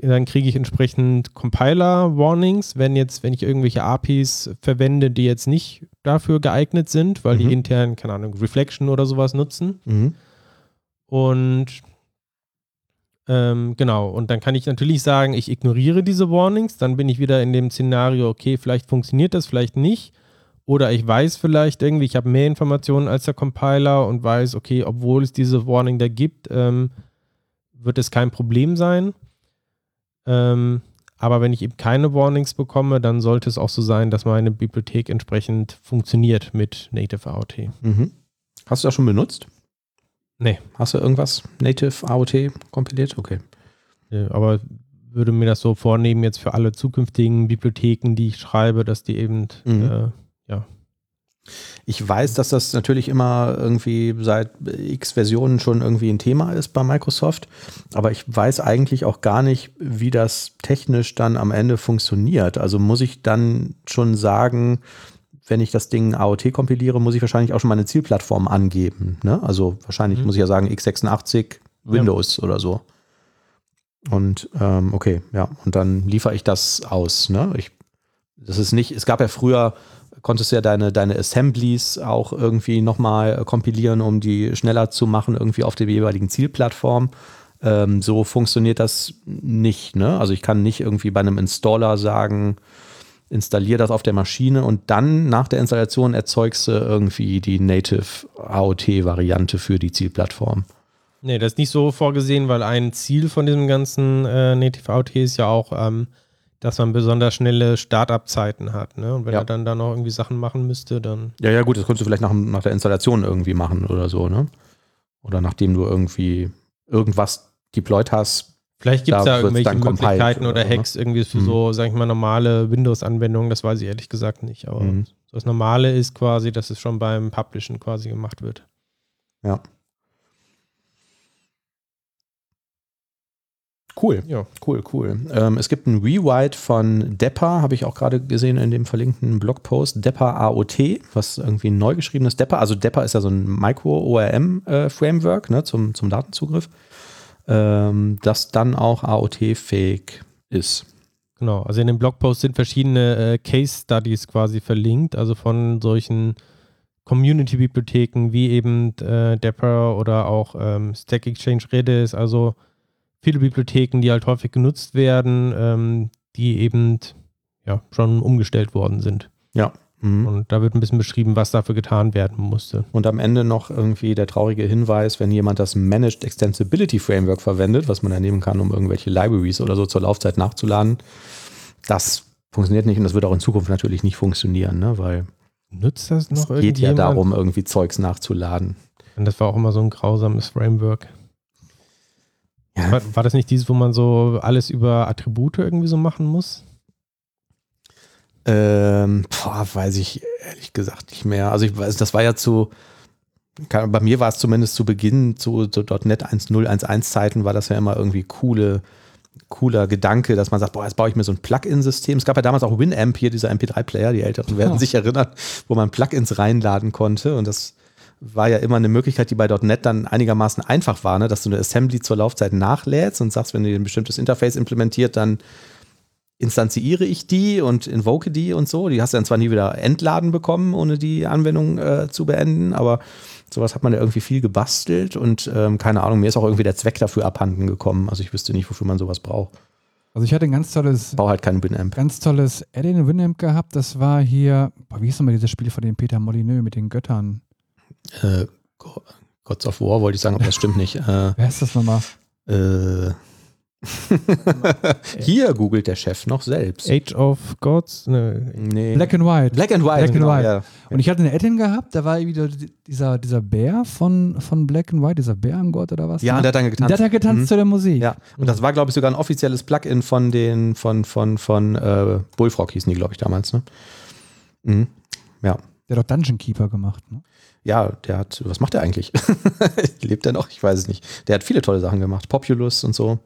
S1: dann kriege ich entsprechend Compiler-Warnings, wenn jetzt, wenn ich irgendwelche APIs verwende, die jetzt nicht dafür geeignet sind, weil
S2: Mhm.
S1: die intern, keine Ahnung, Reflection oder sowas nutzen.
S2: Mhm.
S1: Und ähm, genau, und dann kann ich natürlich sagen, ich ignoriere diese Warnings, dann bin ich wieder in dem Szenario, okay, vielleicht funktioniert das, vielleicht nicht. Oder ich weiß vielleicht irgendwie, ich habe mehr Informationen als der Compiler und weiß, okay, obwohl es diese Warning da gibt, ähm, wird es kein Problem sein. Ähm, aber wenn ich eben keine Warnings bekomme, dann sollte es auch so sein, dass meine Bibliothek entsprechend funktioniert mit Native AOT.
S2: Mhm. Hast du das schon benutzt?
S1: Nee.
S2: Hast du irgendwas Native AOT kompiliert? Okay.
S1: Ja, aber würde mir das so vornehmen, jetzt für alle zukünftigen Bibliotheken, die ich schreibe, dass die eben
S2: Mhm.
S1: äh,
S2: Ich weiß, dass das natürlich immer irgendwie seit x Versionen schon irgendwie ein Thema ist bei Microsoft, aber ich weiß eigentlich auch gar nicht, wie das technisch dann am Ende funktioniert. Also muss ich dann schon sagen, wenn ich das Ding AOT kompiliere, muss ich wahrscheinlich auch schon meine Zielplattform angeben. Ne? Also wahrscheinlich
S1: Mhm.
S2: muss ich ja sagen x86 Windows oder so. Und ähm, okay, ja, und dann liefere ich das aus. Ne? Ich, das ist nicht, es gab ja früher, konntest du ja deine, deine Assemblies auch irgendwie nochmal kompilieren, um die schneller zu machen, irgendwie auf der jeweiligen Zielplattform. Ähm, so funktioniert das nicht. Ne? Also ich kann nicht irgendwie bei einem Installer sagen, installier das auf der Maschine und dann nach der Installation erzeugst du irgendwie die Native AOT-Variante für die Zielplattform.
S1: nee, das ist nicht so vorgesehen, weil ein Ziel von diesem ganzen äh, Native AOT ist ja auch, ähm, dass man besonders schnelle Startup-Zeiten hat. Ne? Und wenn
S2: Ja.
S1: er dann da noch irgendwie Sachen machen müsste, dann
S2: Ja, ja, gut, das könntest du vielleicht nach, nach der Installation irgendwie machen oder so, ne? Oder nachdem du irgendwie irgendwas deployed hast,
S1: Vielleicht gibt es
S2: Da wird's
S1: irgendwelche Möglichkeiten oder
S2: oder ne?
S1: Hacks irgendwie für
S2: Mhm.
S1: so, sag ich mal, normale Windows-Anwendungen. Das weiß ich ehrlich gesagt nicht. Aber
S2: Mhm.
S1: das Normale ist quasi, dass es schon beim Publishen quasi gemacht wird.
S2: Ja. Cool.
S1: Ja.
S2: Cool, cool. Ähm, es gibt ein Rewrite von Depper, habe ich auch gerade gesehen in dem verlinkten Blogpost, Depper AOT, was irgendwie ein neu geschriebenes Depper, also Depper ist ja so ein Micro-ORM-Framework ne, zum, zum Datenzugriff, ähm, das dann auch AOT-fähig ist.
S1: Genau. Also in dem Blogpost sind verschiedene äh, Case Studies quasi verlinkt, also von solchen Community-Bibliotheken wie eben äh, Dapper oder auch ähm, Stack Exchange Redis, also viele Bibliotheken, die halt häufig genutzt werden, ähm, die eben ja schon umgestellt worden sind.
S2: Mhm.
S1: Und da wird ein bisschen beschrieben, was dafür getan werden musste.
S2: Und am Ende noch irgendwie der traurige Hinweis, wenn jemand das Managed Extensibility Framework verwendet, was man dann nehmen kann, um irgendwelche Libraries oder so zur Laufzeit nachzuladen, das funktioniert nicht und das wird auch in Zukunft natürlich nicht funktionieren, ne? weil
S1: Nutzt das noch
S2: es geht ja darum, irgendwie Zeugs nachzuladen.
S1: Und das war auch immer so ein grausames Framework.
S2: Ja.
S1: War, war das nicht dieses, wo man so alles über Attribute irgendwie so machen muss?
S2: Ähm, boah, weiß ich ehrlich gesagt nicht mehr. Also ich weiß, das war ja zu, bei mir war es zumindest zu Beginn, zu, zu .NET 1.0, 1.1 Zeiten war das ja immer irgendwie coole, cooler Gedanke, dass man sagt, boah, jetzt baue ich mir so ein Plugin-System. Es gab ja damals auch Winamp hier, dieser MP3-Player, die Älteren werden
S3: Ja.
S2: sich erinnern, wo man Plugins reinladen konnte und das war ja immer eine Möglichkeit, die bei .NET dann einigermaßen einfach war, ne? dass du eine Assembly zur Laufzeit nachlädst und sagst, wenn du ein bestimmtes Interface implementiert, dann instanziere ich die und invoke die und so. Die hast du dann zwar nie wieder entladen bekommen, ohne die Anwendung äh, zu beenden, aber sowas hat man ja irgendwie viel gebastelt und ähm, keine Ahnung, mir ist auch irgendwie der Zweck dafür abhanden gekommen. Also ich wüsste nicht, wofür man sowas braucht.
S3: Also ich hatte ein ganz tolles,
S2: baue halt keinen Winamp.
S3: ganz tolles Add-in in Winamp gehabt. Das war hier, boah, wie hieß nochmal dieses Spiel von dem Peter Molyneux mit den Göttern?
S2: Äh, Go- Gods of War wollte ich sagen, aber das stimmt nicht. Äh,
S3: Wer ist das nochmal?
S2: äh, Hier googelt der Chef noch selbst.
S1: Age of Gods? Ne,
S2: Nee.
S3: Black and White.
S2: Black and White.
S3: Black and
S2: genau,
S3: White.
S2: Ja.
S3: Und ich hatte eine Add-in gehabt, da war wieder dieser, dieser Bär von, von Black and White, dieser Bärengott oder was?
S2: ja, und der hat dann getanzt.
S3: der hat ja getanzt
S2: Mhm.
S3: zu der Musik.
S2: Ja, und das war, glaube ich, sogar ein offizielles Plugin von den, von, von, von äh, Bullfrog hießen die, glaube ich, damals. Ne? Mhm. Ja.
S3: Der hat doch Dungeon Keeper gemacht. Ne?
S2: Ja, der hat, was macht der eigentlich? Lebt er noch? Ich weiß es nicht. Der hat viele tolle Sachen gemacht. Populous und so.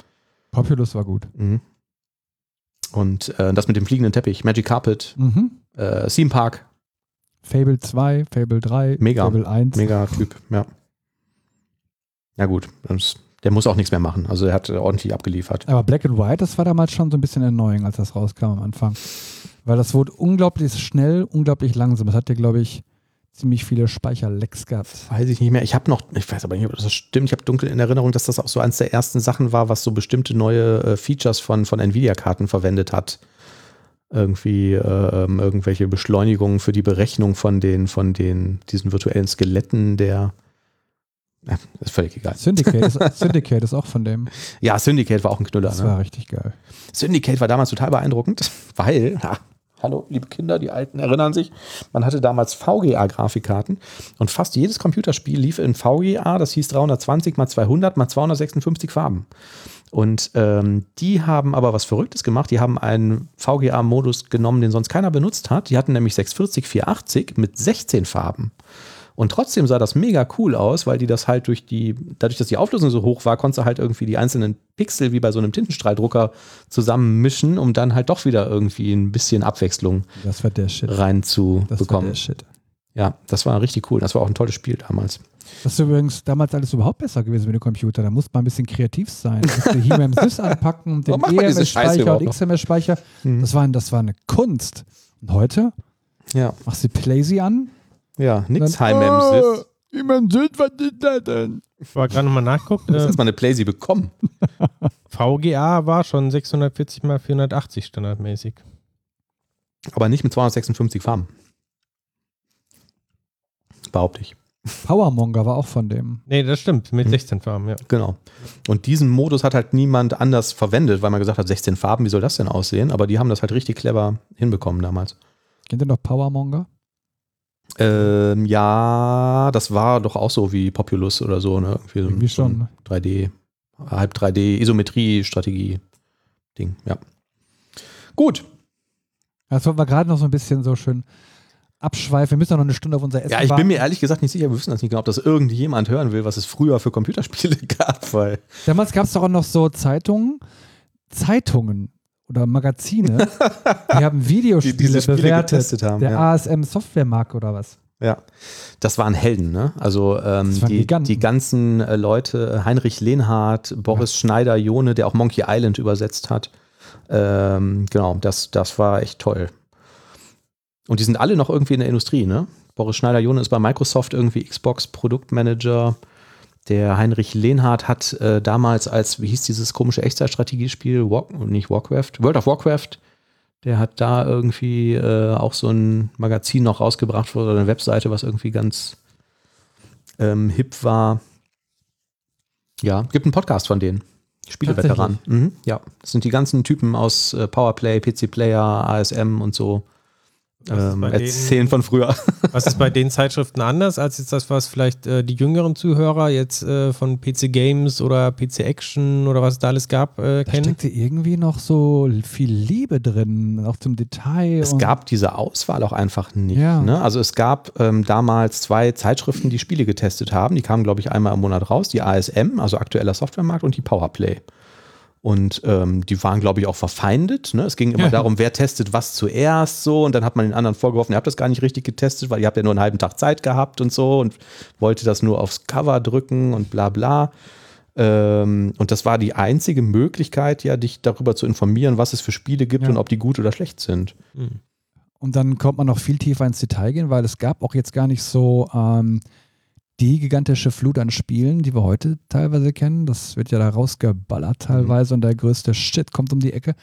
S3: Populous war gut.
S2: Mhm. Und äh, das mit dem fliegenden Teppich, Magic Carpet,
S3: Mhm.
S2: äh, Theme Park,
S3: Fable 2, Fable 3,
S2: Mega.
S3: Fable 1.
S2: mega Typ, ja. Ja gut, der muss auch nichts mehr machen. Also er hat ordentlich abgeliefert.
S3: Aber Black and White, das war damals schon so ein bisschen erneuing, als das rauskam am Anfang. Weil das wurde unglaublich schnell, unglaublich langsam. Das hat ja, glaube ich, ziemlich viele Speicherlecks gehabt.
S2: Weiß ich nicht mehr. Ich habe noch, ich weiß aber nicht, ob das stimmt. Ich habe dunkel in Erinnerung, dass das auch so eins der ersten Sachen war, was so bestimmte neue äh, Features von, von Nvidia-Karten verwendet hat. Irgendwie äh, irgendwelche Beschleunigungen für die Berechnung von den, von den, diesen virtuellen Skeletten der. Ja, ist völlig egal.
S3: Syndicate ist, Syndicate ist auch von dem.
S2: Ja, Syndicate war auch ein Knüller.
S3: Das
S2: Ne?
S3: war richtig geil.
S2: Syndicate war damals total beeindruckend, weil, ha, hallo, liebe Kinder, die Alten erinnern sich, man hatte damals VGA-Grafikkarten und fast jedes Computerspiel lief in VGA, das hieß 320 mal 200 mal 256 Farben. Und ähm, die haben aber was Verrücktes gemacht. Die haben einen VGA-Modus genommen, den sonst keiner benutzt hat. Die hatten nämlich 640, 480 mit 16 Farben. Und trotzdem sah das mega cool aus, weil die das halt durch die, dadurch, dass die Auflösung so hoch war, konntest du halt irgendwie die einzelnen Pixel wie bei so einem Tintenstrahldrucker zusammenmischen, um dann halt doch wieder irgendwie ein bisschen Abwechslung
S3: Das war der Shit. Das war
S2: reinzubekommen.
S3: der Shit.
S2: Ja, das war richtig cool. Das war auch ein tolles Spiel damals.
S3: Das ist übrigens damals alles überhaupt besser gewesen mit dem Computer. Da musste man ein bisschen kreativ sein. Musste He-Man Sys anpacken, den
S2: man diese Scheiße
S3: EMS-Speicher und? XMS-Speicher.
S2: Mhm.
S3: Das, war, das war eine Kunst. Und heute
S2: Ja,
S3: machst du Playsy an.
S2: Ja, nix High Mem Sys.
S3: He-Man Sys, was ist das denn?
S1: ich war gerade nochmal nachguckt.
S2: Du
S1: Äh,
S2: erstmal eine Playsee bekommen.
S1: VGA war schon 640 mal 480 standardmäßig.
S2: Aber nicht mit 256 Farben. Behaupte ich.
S3: Powermonger war auch von dem.
S1: Nee, das stimmt, mit
S2: Hm.
S1: 16 Farben, ja.
S2: Genau. Und diesen Modus hat halt niemand anders verwendet, weil man gesagt hat, 16 Farben, wie soll das denn aussehen? Aber die haben das halt richtig clever hinbekommen damals.
S3: Kennt ihr noch Powermonger?
S2: Ähm, ja, das war doch auch so wie Populous oder so, ne? Irgendwie, so,
S3: Irgendwie
S2: so
S3: schon.
S2: 3D halb 3D, Isometrie, Strategie, Ding, ja. Gut.
S3: Das wollten wir gerade noch so ein bisschen so schön abschweifen. Wir müssen noch eine Stunde auf unser Essen
S2: Ja, ich bin
S3: warten.
S2: mir ehrlich gesagt nicht sicher, wir wissen das nicht genau, ob das irgendjemand hören will, was es früher für Computerspiele gab, weil
S3: Damals gab es doch auch noch so Zeitungen, Zeitungen oder Magazine, die haben Videospiele
S2: Die diese Spiele
S3: bewertet.
S2: getestet haben,
S3: Der
S2: ja.
S3: ASM Softwaremarkt oder was?
S2: Ja, das waren Helden, ne? Also ähm, die, die ganzen äh, Leute, Heinrich Lehnhardt, Boris Schneider, Jone, der auch Monkey Island übersetzt hat. Ähm, genau, das, das war echt toll. Und die sind alle noch irgendwie in der Industrie, ne? Boris Schneider, Jone ist bei Microsoft irgendwie Xbox Produktmanager. Der Heinrich Lehnhardt hat äh, damals als, wie hieß dieses komische Echtzeitstrategiespiel, War, nicht Warcraft, World of Warcraft, der hat da irgendwie äh, auch so ein Magazin noch rausgebracht oder eine Webseite, was irgendwie ganz ähm, hip war. Ja, gibt einen Podcast von denen. Spieleveteranen. Mhm, ja, das sind die ganzen Typen aus äh, Powerplay, PC Player, ASM und so. Ähm,
S1: bei
S2: erzählen
S1: denen-
S2: von früher.
S1: Was ist bei den Zeitschriften anders als jetzt das, was vielleicht äh, die jüngeren Zuhörer jetzt äh, von PC Games oder PC Action oder was es da alles gab, äh,
S3: Da
S1: kennen?
S3: steckte irgendwie noch so viel Liebe drin, auch zum Detail.
S2: Es
S3: und
S2: gab diese Auswahl auch einfach nicht.
S3: Ja.
S2: Ne? Also es gab ähm, damals zwei Zeitschriften, die Spiele getestet haben. Die kamen, glaube ich, einmal im Monat raus. Die ASM, also aktueller Softwaremarkt, und die Powerplay. Und ähm, die waren, glaube ich, auch verfeindet. Ne? Es ging immer
S3: Ja.
S2: darum, wer testet was zuerst so. Und dann hat man den anderen vorgeworfen, ihr habt das gar nicht richtig getestet, weil ihr habt ja nur einen halben Tag Zeit gehabt und so und wollte das nur aufs Cover drücken und bla bla. Ähm, und das war die einzige Möglichkeit, ja, dich darüber zu informieren, was es für Spiele gibt
S3: Ja.
S2: und ob die gut oder schlecht sind.
S3: Und dann kommt man noch viel tiefer ins Detail gehen, weil es gab auch jetzt gar nicht so ähm, die gigantische Flut an Spielen, die wir heute teilweise kennen. Das wird ja da rausgeballert teilweise und der größte Shit kommt um die Ecke.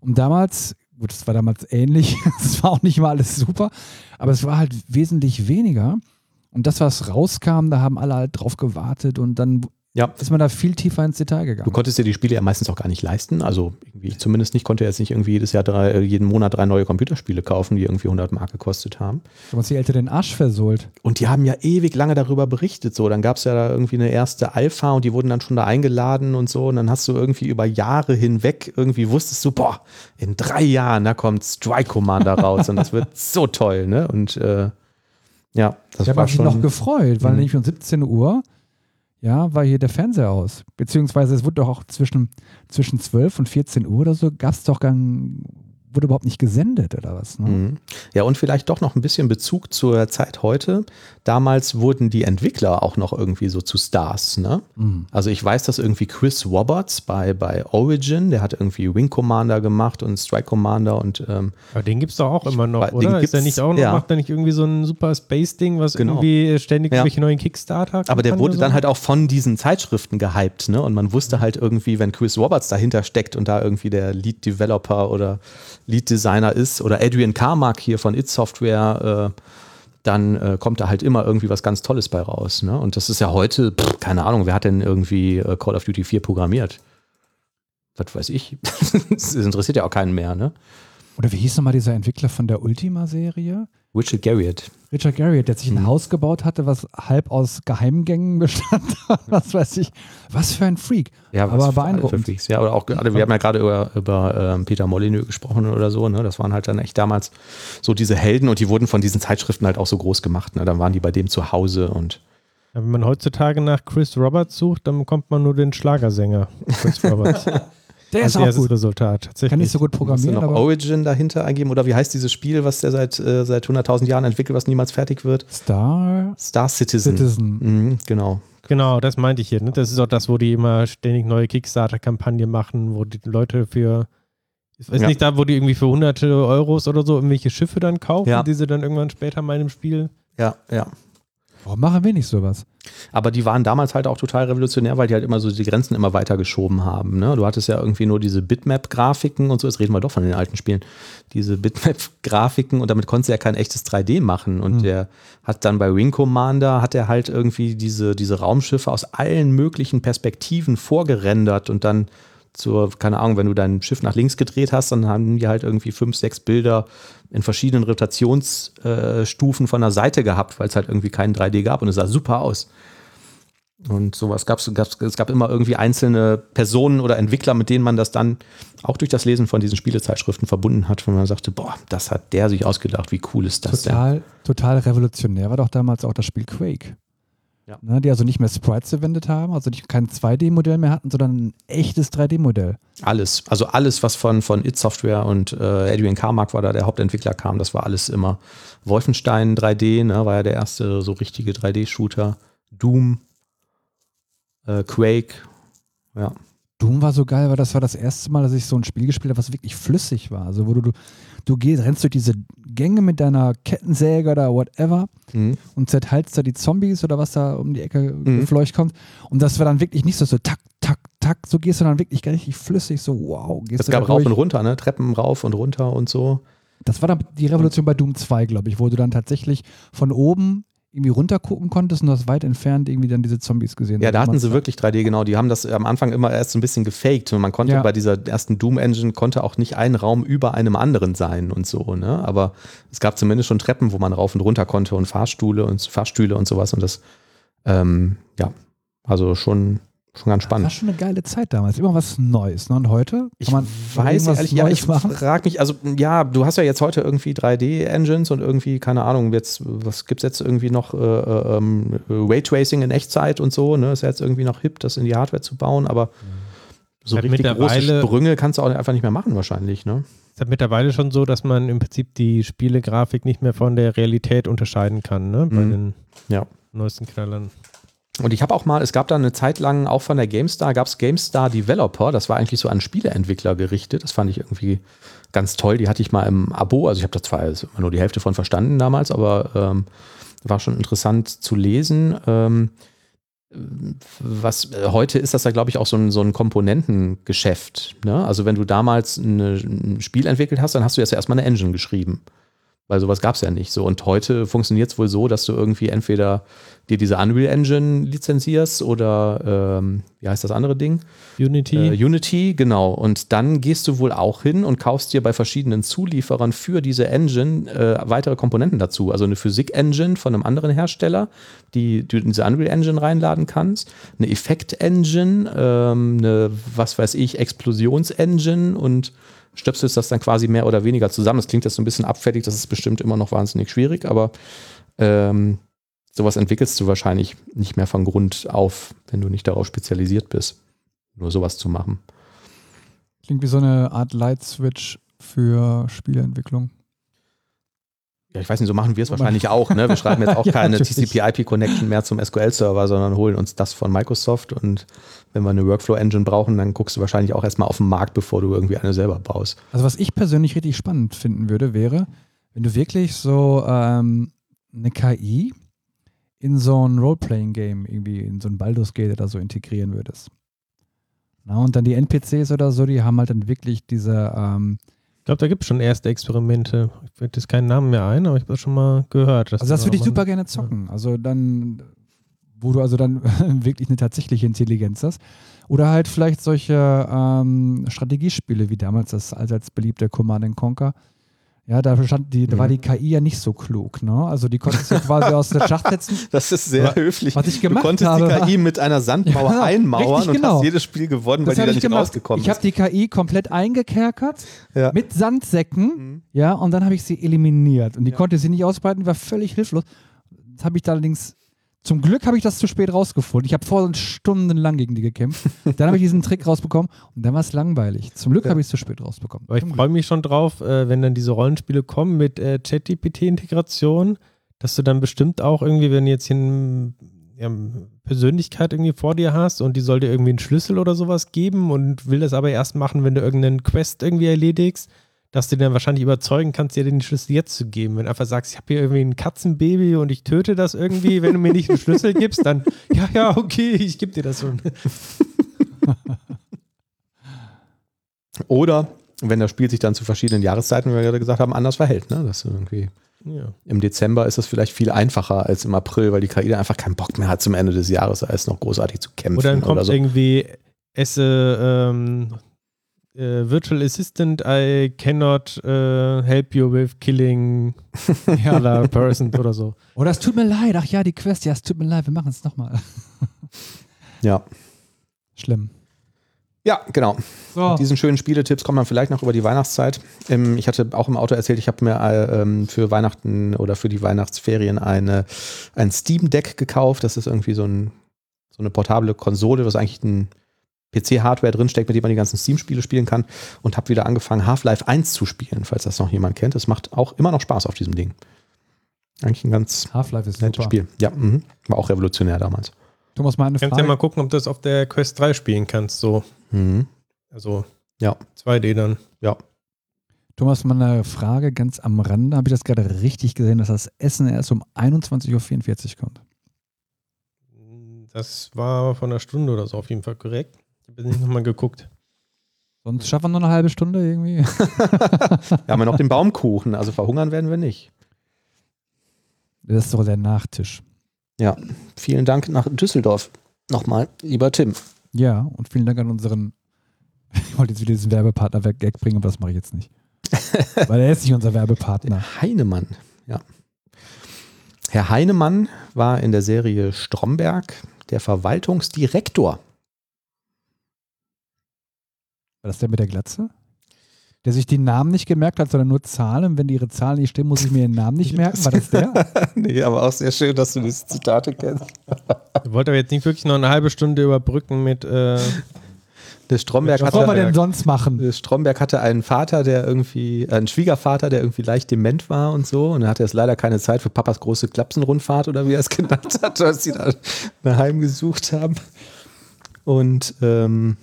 S3: Und damals, gut, es war damals ähnlich, es war auch nicht mal alles super, aber es war halt wesentlich weniger. Und das, was rauskam, da haben alle halt drauf gewartet und dann
S2: Ja.
S3: ist man da viel tiefer ins Detail
S2: Du
S3: gegangen.
S2: konntest dir die Spiele ja meistens auch gar nicht leisten. Also irgendwie, ich zumindest nicht, konnte jetzt nicht irgendwie jedes Jahr drei, äh, jeden Monat drei neue Computerspiele kaufen, die irgendwie 100 Mark gekostet haben.
S3: Du hast die Eltern den Arsch versohlt.
S2: Und die haben ja ewig lange darüber berichtet. So, dann gab es ja da irgendwie eine erste Alpha und die wurden dann schon da eingeladen und so. Und dann hast du irgendwie über Jahre hinweg irgendwie wusstest du, boah, in drei Jahren, da kommt Strike Commander raus und das wird so toll, ne? Und äh, ja, das
S3: Ich habe
S2: war
S3: mich
S2: schon.
S3: noch gefreut, weil
S2: Mhm.
S3: nämlich um 17 Uhr, ja, war hier der Fernseher aus. Beziehungsweise es wurde doch auch zwischen, zwischen 12 und 14 Uhr oder so, gab es doch gar, wurde überhaupt nicht gesendet oder was. Ne?
S2: Mhm. Ja, und vielleicht doch noch ein bisschen Bezug zur Zeit heute. Damals wurden die Entwickler auch noch irgendwie so zu Stars, ne?
S3: Mhm.
S2: Also ich weiß, dass irgendwie Chris Roberts bei, bei Origin, der hat irgendwie Wing Commander gemacht und Strike Commander und ähm,
S1: Aber den gibt es doch auch immer noch,
S2: den
S1: oder? Ist der nicht auch noch,
S2: ja.
S1: macht der nicht irgendwie so ein super Space-Ding, was
S2: Genau.
S1: irgendwie ständig
S2: Ja.
S1: irgendwelche neuen Kickstarter
S2: aber der wurde
S1: oder
S2: dann
S1: so?
S2: halt auch von diesen Zeitschriften gehypt, ne? Und man wusste halt irgendwie, wenn Chris Roberts dahinter steckt und da irgendwie der Lead Developer oder Lead Designer ist oder Adrian Carmack hier von It Software, äh, dann äh, kommt da halt immer irgendwie was ganz Tolles bei raus. Ne? Und das ist ja heute, pff, keine Ahnung, wer hat denn irgendwie äh, Call of Duty 4 programmiert? Was weiß ich. das interessiert ja auch keinen mehr, ne?
S3: Oder wie hieß nochmal dieser Entwickler von der Ultima-Serie?
S2: Richard Garriott.
S3: Richard Garriott, der sich ein
S2: Mhm.
S3: Haus gebaut hatte, was halb aus Geheimgängen bestand. was weiß ich. Was für ein Freak.
S2: Ja,
S3: Aber
S2: was für
S3: beeindruckend.
S2: für Freaks. Ja, oder auch gerade, wir haben ja gerade über, über ähm, Peter Molyneux gesprochen oder so, ne? Das waren halt dann echt damals so diese Helden und die wurden von diesen Zeitschriften halt auch so groß gemacht. Ne? Dann waren die bei dem zu Hause und
S1: Ja, wenn man heutzutage nach Chris Roberts sucht, dann bekommt man nur den Schlagersänger Chris Roberts.
S3: Der ist auch
S1: erstes
S3: gut.
S1: Resultat. Tatsächlich.
S3: Kann nicht so gut
S2: musst du
S3: programmieren,
S2: noch
S3: aber
S2: Origin dahinter eingeben oder wie heißt dieses Spiel, was der seit, äh, seit 100.000 Jahren entwickelt, was niemals fertig wird?
S3: Star
S2: Star Citizen.
S3: Citizen.
S2: Mhm, genau.
S1: Genau, das meinte ich hier. Ne? Das ist auch das, wo die immer ständig neue Kickstarter-Kampagnen machen, wo die Leute für, ich weiß
S2: Ja.
S1: nicht, da, wo die irgendwie für hunderte Euros oder so irgendwelche Schiffe dann kaufen,
S2: Ja.
S1: die sie dann irgendwann später mal in einem Spiel.
S2: Ja, ja.
S3: Warum machen wir nicht sowas?
S2: Aber die waren damals halt auch total revolutionär, weil die halt immer so die Grenzen immer weiter geschoben haben. Ne? Du hattest ja irgendwie nur diese Bitmap-Grafiken und so, jetzt reden wir doch von den alten Spielen, diese Bitmap-Grafiken und damit konntest du ja kein echtes 3D machen. Und
S3: Mhm.
S2: der hat dann bei Wing Commander, hat er halt irgendwie diese, diese Raumschiffe aus allen möglichen Perspektiven vorgerendert und dann zur, keine Ahnung, wenn du dein Schiff nach links gedreht hast, dann haben die halt irgendwie fünf, sechs Bilder in verschiedenen Rotationsstufen von der Seite gehabt, weil es halt irgendwie kein 3D gab und es sah super aus. Und sowas gab es, es gab immer irgendwie einzelne Personen oder Entwickler, mit denen man das dann auch durch das Lesen von diesen Spielezeitschriften verbunden hat, wo man sagte, boah, das hat der sich ausgedacht, wie cool ist das
S3: total,
S2: denn?
S3: Total revolutionär war doch damals auch das Spiel Quake.
S2: Ja.
S3: Ne, die also nicht mehr Sprites verwendet haben, also nicht kein 2D-Modell mehr hatten, sondern ein echtes 3D-Modell.
S2: Alles, also alles, was von, von It Software und äh, Adrian Carmack war da der Hauptentwickler kam, das war alles immer Wolfenstein 3D, ne, war ja der erste so richtige 3D-Shooter. Doom, äh, Quake, ja.
S3: Doom war so geil, weil das war das erste Mal, dass ich so ein Spiel gespielt habe, was wirklich flüssig war. Also wo du, du, du gehst, rennst durch diese Gänge mit deiner Kettensäge oder whatever
S2: Mhm.
S3: und zerteilst da die Zombies oder was da um die Ecke
S2: Mhm.
S3: gefleucht kommt. Und das war dann wirklich nicht so, so tak, tak, tak, so gehst du dann wirklich richtig flüssig, so wow. Gehst
S2: Es gab rauf und runter, ne? Treppen rauf und runter und so.
S3: Das war dann die Revolution bei Doom 2, glaube ich, wo du dann tatsächlich von oben irgendwie runter gucken konntest und du hast weit entfernt irgendwie dann diese Zombies gesehen.
S2: Ja, da hatten sie wirklich 3D, genau. Die haben das am Anfang immer erst so ein bisschen gefaked. Und man konnte
S3: Ja.
S2: bei dieser ersten Doom-Engine konnte auch nicht ein Raum über einem anderen sein und so, ne? Aber es gab zumindest schon Treppen, wo man rauf und runter konnte und Fahrstühle und Fahrstühle und sowas. Und das, ähm, ja, also schon, schon ganz
S3: War
S2: spannend.
S3: schon eine geile Zeit damals. Immer was Neues. Ne? Und heute
S2: Ich
S3: kann man
S2: weiß ehrlich, ja, ich
S3: machen.
S2: frage mich, also ja, du hast ja jetzt heute irgendwie 3D-Engines und irgendwie, keine Ahnung, jetzt, was gibt es jetzt irgendwie noch, äh, äh, ähm, Raytracing in Echtzeit und so, ne? Ist ja jetzt irgendwie noch hip, das in die Hardware zu bauen, aber so
S1: Halt
S2: richtig große
S1: mittlerweile-
S2: Sprünge kannst du auch einfach nicht mehr machen wahrscheinlich, ne?
S1: ist halt mittlerweile schon so, dass man im Prinzip die Spielegrafik nicht mehr von der Realität unterscheiden kann, ne? Bei
S2: Mhm.
S1: den
S2: Ja.
S1: neuesten Knallern.
S2: Und ich habe auch mal, es gab da eine Zeit lang auch von der GameStar, gab es GameStar Developer, das war eigentlich so an Spieleentwickler gerichtet. Das fand ich irgendwie ganz toll. Die hatte ich mal im Abo, also ich habe da zwar immer nur die Hälfte von verstanden damals, aber ähm, war schon interessant zu lesen. Ähm, was äh, heute ist das ja, glaube ich, auch so ein, so ein Komponentengeschäft. Ne? Also wenn du damals eine, ein Spiel entwickelt hast, dann hast du jetzt erstmal eine Engine geschrieben. Weil sowas gab es ja nicht so. Und heute funktioniert es wohl so, dass du irgendwie entweder dir diese Unreal Engine lizenzierst oder ähm, wie heißt das andere Ding?
S1: Unity.
S2: Äh, Unity, genau. Und dann gehst du wohl auch hin und kaufst dir bei verschiedenen Zulieferern für diese Engine äh, weitere Komponenten dazu. Also eine Physik-Engine von einem anderen Hersteller, die du in diese Unreal Engine reinladen kannst, eine Effekt-Engine, ähm, eine, was weiß ich, Explosions-Engine und stöpselst das dann quasi mehr oder weniger zusammen. Das klingt jetzt so ein bisschen abfällig, das ist bestimmt immer noch wahnsinnig schwierig, aber ähm, sowas entwickelst du wahrscheinlich nicht mehr von Grund auf, wenn du nicht darauf spezialisiert bist, nur sowas zu machen.
S3: Klingt wie so eine Art Light-Switch für Spieleentwicklung.
S2: Ja, ich weiß nicht, so machen wir es wahrscheinlich auch. Ne? Wir schreiben jetzt auch
S3: Ja,
S2: keine. TCP-IP-Connection mehr zum SQL-Server, sondern holen uns das von Microsoft und wenn wir eine Workflow-Engine brauchen, dann guckst du wahrscheinlich auch erstmal auf den Markt, bevor du irgendwie eine selber baust.
S3: Also was ich persönlich richtig spannend finden würde, wäre, wenn du wirklich so ähm, eine KI in so ein Role-Playing-Game, irgendwie in so ein Baldur's Gate oder so integrieren würdest. Na, und dann die NPCs oder so, die haben halt dann wirklich diese, ähm,
S1: glaube, da gibt es schon erste Experimente. Ich fällt jetzt keinen Namen mehr ein, aber ich habe das schon mal gehört.
S3: also das würde ich super gerne zocken. Also dann, wo du also dann wirklich eine tatsächliche Intelligenz hast. Oder halt vielleicht solche ähm, Strategiespiele wie damals das allseits beliebte Command Conquer. Ja, da, stand die, da war die KI ja nicht so klug, ne? Also die konntest du quasi aus der Schacht setzen.
S2: Das ist sehr höflich.
S3: was ich gemacht
S2: du konntest
S3: habe,
S2: die KI mit einer Sandmauer
S3: Ja,
S2: einmauern und
S3: genau.
S2: hast jedes Spiel gewonnen, weil
S3: Das
S2: die
S3: habe
S2: da
S3: ich
S2: nicht
S3: gemacht.
S2: rausgekommen
S3: Ich habe die KI komplett eingekerkert
S2: Ja.
S3: mit Sandsäcken,
S2: Mhm.
S3: ja, und dann habe ich sie eliminiert. Und die
S2: Ja.
S3: konnte sie nicht ausbreiten, war völlig hilflos. Das habe ich da allerdings, zum Glück habe ich das zu spät rausgefunden. Ich habe vorher stundenlang gegen die gekämpft. dann habe ich diesen Trick rausbekommen und dann war es langweilig. Zum Glück
S2: Ja.
S3: habe ich es zu spät rausbekommen.
S1: Aber ich freue mich schon drauf, äh, wenn dann diese Rollenspiele kommen mit äh, ChatGPT-Integration, dass du dann bestimmt auch irgendwie, wenn du jetzt hier eine ja, Persönlichkeit irgendwie vor dir hast und die soll dir irgendwie einen Schlüssel oder sowas geben und will das aber erst machen, wenn du irgendeinen Quest irgendwie erledigst, dass du dann wahrscheinlich überzeugen kannst, dir den Schlüssel jetzt zu geben. Wenn du einfach sagst, ich habe hier irgendwie ein Katzenbaby und ich töte das irgendwie, wenn du mir nicht einen Schlüssel gibst, dann, ja, ja, okay, ich gebe dir das schon.
S2: Oder wenn das Spiel sich dann zu verschiedenen Jahreszeiten, wie wir gerade gesagt haben, anders verhält. Ne? Das irgendwie
S1: Ja.
S2: Im Dezember ist das vielleicht viel einfacher als im April, weil die KI dann einfach keinen Bock mehr hat, zum Ende des Jahres als noch großartig zu kämpfen.
S1: Oder dann kommt
S2: oder so.
S1: irgendwie esse ähm, äh, Virtual Assistant, I cannot äh, help you with killing other person oder so.
S3: Oder es tut mir leid, ach ja, die Quest, ja, es tut mir leid, wir machen es nochmal.
S2: Ja.
S3: Schlimm.
S2: Ja, genau.
S3: So.
S2: Mit diesen schönen Spieletipps kommt man vielleicht noch über die Weihnachtszeit. Ähm, ich hatte auch im Auto erzählt, ich habe mir äh, ähm, für Weihnachten oder für die Weihnachtsferien eine, ein Steam Deck gekauft. Das ist irgendwie so, ein, so eine portable Konsole, was eigentlich ein PC-Hardware drinsteckt, mit dem man die ganzen Steam-Spiele spielen kann. Und habe wieder angefangen, Half-Life 1 zu spielen, falls das noch jemand kennt. Es macht auch immer noch Spaß auf diesem Ding. Eigentlich ein ganz
S3: Half-Life ist
S2: nettes
S3: super.
S2: Spiel. Ja, mhm. war auch revolutionär damals.
S3: Thomas, mal eine
S1: Kannst
S3: Frage.
S1: ja mal gucken, ob du das auf der Quest 3 spielen kannst. So.
S2: Mhm.
S1: Also
S2: Ja.
S1: 2D dann.
S2: Ja.
S3: Thomas, mal eine Frage ganz am Rande. Habe ich das gerade richtig gesehen, dass das Essen erst um 21.44 Uhr kommt?
S1: Das war von einer Stunde oder so auf jeden Fall korrekt. Ich habe nicht nochmal geguckt.
S3: Sonst schaffen wir noch eine halbe Stunde irgendwie.
S2: Wir haben ja noch den Baumkuchen, also verhungern werden wir nicht.
S3: Das ist doch der Nachtisch.
S2: Vielen Dank nach Düsseldorf. Nochmal, lieber Tim.
S3: Ja, und vielen Dank an unseren. Ich wollte jetzt wieder diesen Werbepartner-Gag bringen, aber das mache ich jetzt nicht. Weil er ist nicht unser Werbepartner.
S2: Heinemann, ja. Herr Heinemann war in der Serie Stromberg der Verwaltungsdirektor.
S3: War das der mit der Glatze? Der sich die Namen nicht gemerkt hat, sondern nur Zahlen. Wenn ihre Zahlen nicht stimmen, muss ich mir den Namen nicht merken. War das der?
S2: nee, aber auch sehr schön, dass du diese Zitate kennst.
S1: Ich wollte aber jetzt nicht wirklich noch eine halbe Stunde überbrücken mit. Äh,
S2: Der Stromberg
S3: Was soll man denn sonst machen?
S2: der Stromberg hatte einen Vater, der irgendwie, einen Schwiegervater, der irgendwie leicht dement war und so. Und er hatte jetzt leider keine Zeit für Papas große Klapsenrundfahrt oder wie er es genannt hat, als sie da nach Heim gesucht haben. Und ähm,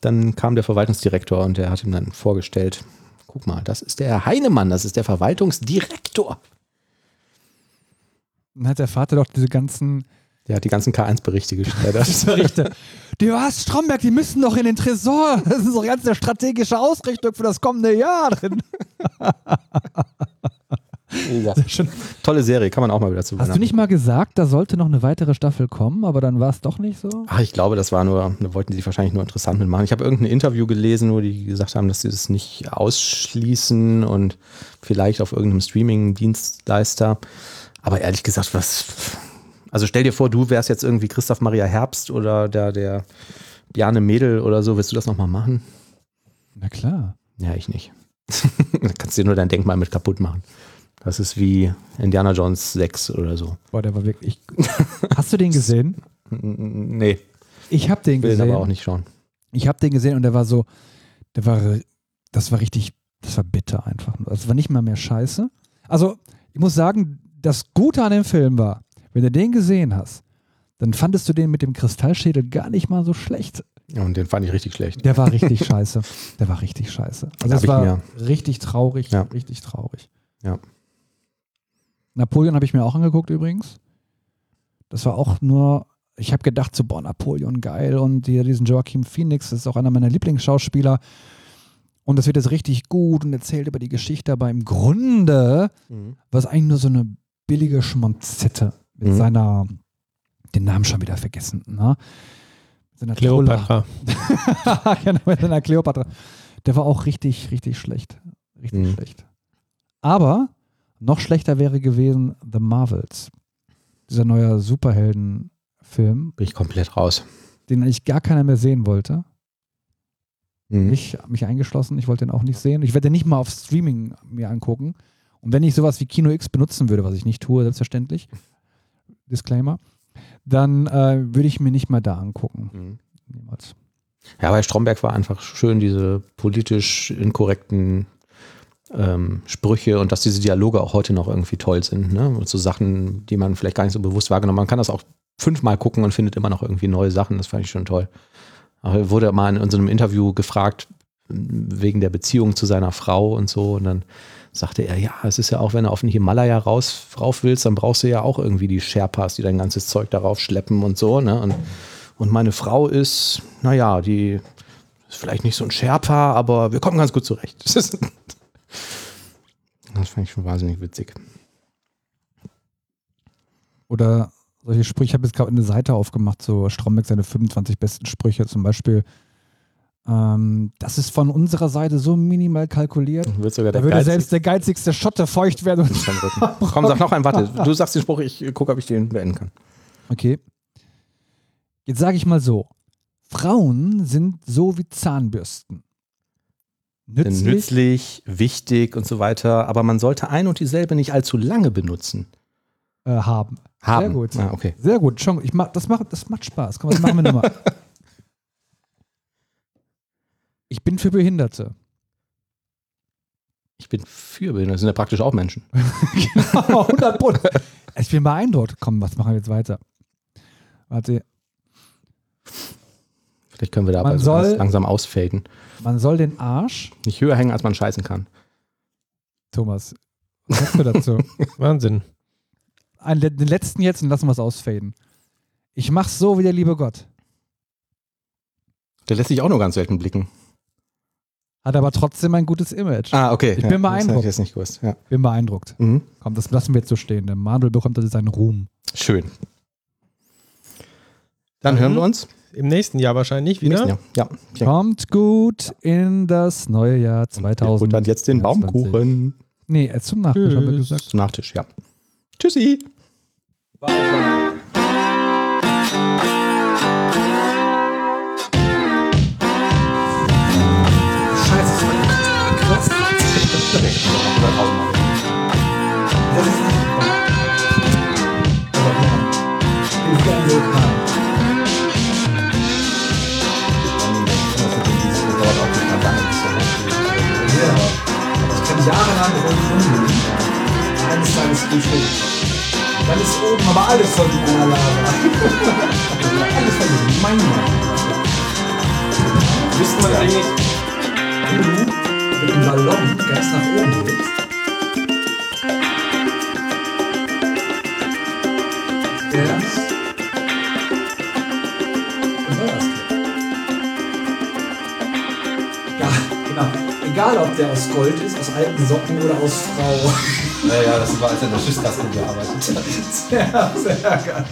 S2: dann kam der Verwaltungsdirektor und der hat ihm dann vorgestellt, guck mal, das ist der Herr Heinemann, das ist der Verwaltungsdirektor.
S3: Dann hat der Vater doch diese ganzen
S2: Der hat die ganzen K1-Berichte geschreddert.
S3: Berichte. Die was, Stromberg, die müssen doch in den Tresor. Das ist doch ganz eine strategische Ausrichtung für das kommende Jahr drin.
S2: ja. Tolle Serie, kann man auch mal wieder zu
S3: Hast du nicht mal gesagt, da sollte noch eine weitere Staffel kommen, aber dann war es doch nicht so?
S2: Ach, ich glaube, das war nur, da wollten sich wahrscheinlich nur interessant mitmachen. Ich habe irgendein Interview gelesen, wo die gesagt haben, dass sie das nicht ausschließen und vielleicht auf irgendeinem Streaming-Dienstleister. Aber ehrlich gesagt, was. Also stell dir vor, du wärst jetzt irgendwie Christoph Maria Herbst oder der, der Bjarne Mädel oder so. Willst du das nochmal machen?
S3: Na klar.
S2: Ja, ich nicht. da kannst du dir nur dein Denkmal mit kaputt machen. Das ist wie Indiana Jones 6 oder so.
S3: Boah, der war wirklich. Hast du den gesehen?
S2: Nee,
S3: Ich habe den
S2: will ihn aber auch
S3: gesehen.
S2: nicht schauen.
S3: Ich habe den gesehen und der war so, der war, das war richtig, das war bitter einfach. Das war nicht mal mehr scheiße. Also, ich muss sagen, das Gute an dem Film war, wenn du den gesehen hast, dann fandest du den mit dem Kristallschädel gar nicht mal so schlecht.
S2: Ja, Und den fand ich richtig schlecht.
S3: Der war richtig scheiße. Der war richtig scheiße. Also
S2: ich
S3: war richtig traurig,
S2: Ja.
S3: richtig traurig.
S2: Ja.
S3: Napoleon habe ich mir auch angeguckt übrigens. Das war auch nur, ich habe gedacht so, boah, Napoleon geil und hier diesen Joaquin Phoenix, das ist auch einer meiner Lieblingsschauspieler. Und das wird jetzt richtig gut und erzählt über die Geschichte, aber im Grunde war es eigentlich nur so eine billige Schmonzette mit
S2: Mhm.
S3: seiner, den Namen schon wieder vergessen, ne? Mit seiner Trolle.
S1: Cleopatra.
S3: genau, mit seiner Kleopatra. Der war auch richtig, richtig schlecht. Richtig
S2: Mhm.
S3: schlecht. Aber noch schlechter wäre gewesen The Marvels. Dieser neue Superheldenfilm,
S2: Bin ich komplett raus.
S3: den eigentlich gar keiner mehr sehen wollte.
S2: Mhm.
S3: Ich habe mich eingeschlossen, ich wollte den auch nicht sehen. Ich werde den nicht mal auf Streaming mir angucken. Und wenn ich sowas wie Kino X benutzen würde, was ich nicht tue, selbstverständlich, Disclaimer, dann äh, würde ich mir nicht mal da angucken.
S2: Mhm.
S3: Niemals.
S2: Ja, bei Stromberg war einfach schön diese politisch inkorrekten ähm, Sprüche und dass diese Dialoge auch heute noch irgendwie toll sind. Ne? Und so Sachen, die man vielleicht gar nicht so bewusst wahrgenommen hat. Man kann das auch fünfmal gucken und findet immer noch irgendwie neue Sachen. Das fand ich schon toll. Aber er wurde mal in unserem Interview gefragt, wegen der Beziehung zu seiner Frau und so. Und dann sagte er, ja, es ist ja auch, wenn du auf den Himalaya raus, rauf willst, dann brauchst du ja auch irgendwie die Sherpas, die dein ganzes Zeug darauf schleppen und so. Ne? Und, und meine Frau ist, naja, die ist vielleicht nicht so ein Sherpa, aber wir kommen ganz gut zurecht. Das, ist, das fand ich schon wahnsinnig witzig.
S3: Oder solche Sprüche, ich habe jetzt gerade eine Seite aufgemacht, so Stromberg seine 25 besten Sprüche, zum Beispiel. Ähm, das ist von unserer Seite so minimal kalkuliert.
S2: Wird sogar
S3: Da
S2: der
S3: würde
S2: geilste
S3: selbst der geizigste Schotte feucht werden.
S2: Komm, sag noch einen, warte. Du sagst den Spruch, ich gucke, ob ich den beenden kann.
S3: okay. Jetzt sage ich mal so: Frauen sind so wie Zahnbürsten.
S2: Nützlich. nützlich, wichtig und so weiter, aber man sollte ein und dieselbe nicht allzu lange benutzen.
S3: Äh, haben.
S2: Haben.
S3: Sehr gut.
S2: Ah, okay.
S3: Sehr gut. Schon, ich mach, das, macht, das macht Spaß. Komm, das machen wir nochmal. Ich bin für Behinderte.
S2: Ich bin für Behinderte. Das sind ja praktisch auch Menschen.
S3: genau, 100 Pfund. Ich bin beeindruckt. Komm, was machen wir jetzt weiter? Warte.
S2: Vielleicht können wir da
S3: Man
S2: aber so
S3: soll-
S2: langsam ausfaden.
S3: Man soll den Arsch.
S2: Nicht höher hängen, als man scheißen kann.
S3: Thomas, was sagst du dazu?
S1: Wahnsinn.
S3: Ein, den letzten jetzt und lassen wir es ausfaden. Ich mach's so wie der liebe Gott.
S2: Der lässt sich auch nur ganz selten blicken.
S3: Hat aber trotzdem ein gutes Image.
S2: Ah, okay.
S3: Ich bin
S2: Das hätte
S3: beeindruckt.
S2: ich jetzt nicht gewusst. Ja.
S3: Bin beeindruckt.
S2: Mhm.
S3: Komm, das lassen wir jetzt so stehen. Der Manuel bekommt also seinen Ruhm.
S2: Schön. Dann
S1: Mhm.
S2: hören wir uns
S1: Im nächsten Jahr wahrscheinlich
S2: im nächsten
S1: wieder.
S2: Jahr. Ja. ja.
S3: Kommt gut in das neue Jahr 2000.
S2: Und dann jetzt den
S3: 20.
S2: Baumkuchen
S3: Nee, äh, zum Nachtisch haben wir
S1: Tschüss.
S3: gesagt.
S2: zum Nachtisch, ja. Tschüssi.
S4: Ich kann jahrelang rumliegen. Eines Tages es Dann ist oben aber alles voll mit einer Lava. alles voll mit meiner.
S2: Wissen wir eigentlich,
S4: Wenn du mit dem Ballon ganz nach oben willst, der Egal, ob der aus Gold ist, aus alten Socken oder aus Frau.
S2: Naja, das war, als er in der Schusskasten gearbeitet hat.
S4: Sehr, sehr geil.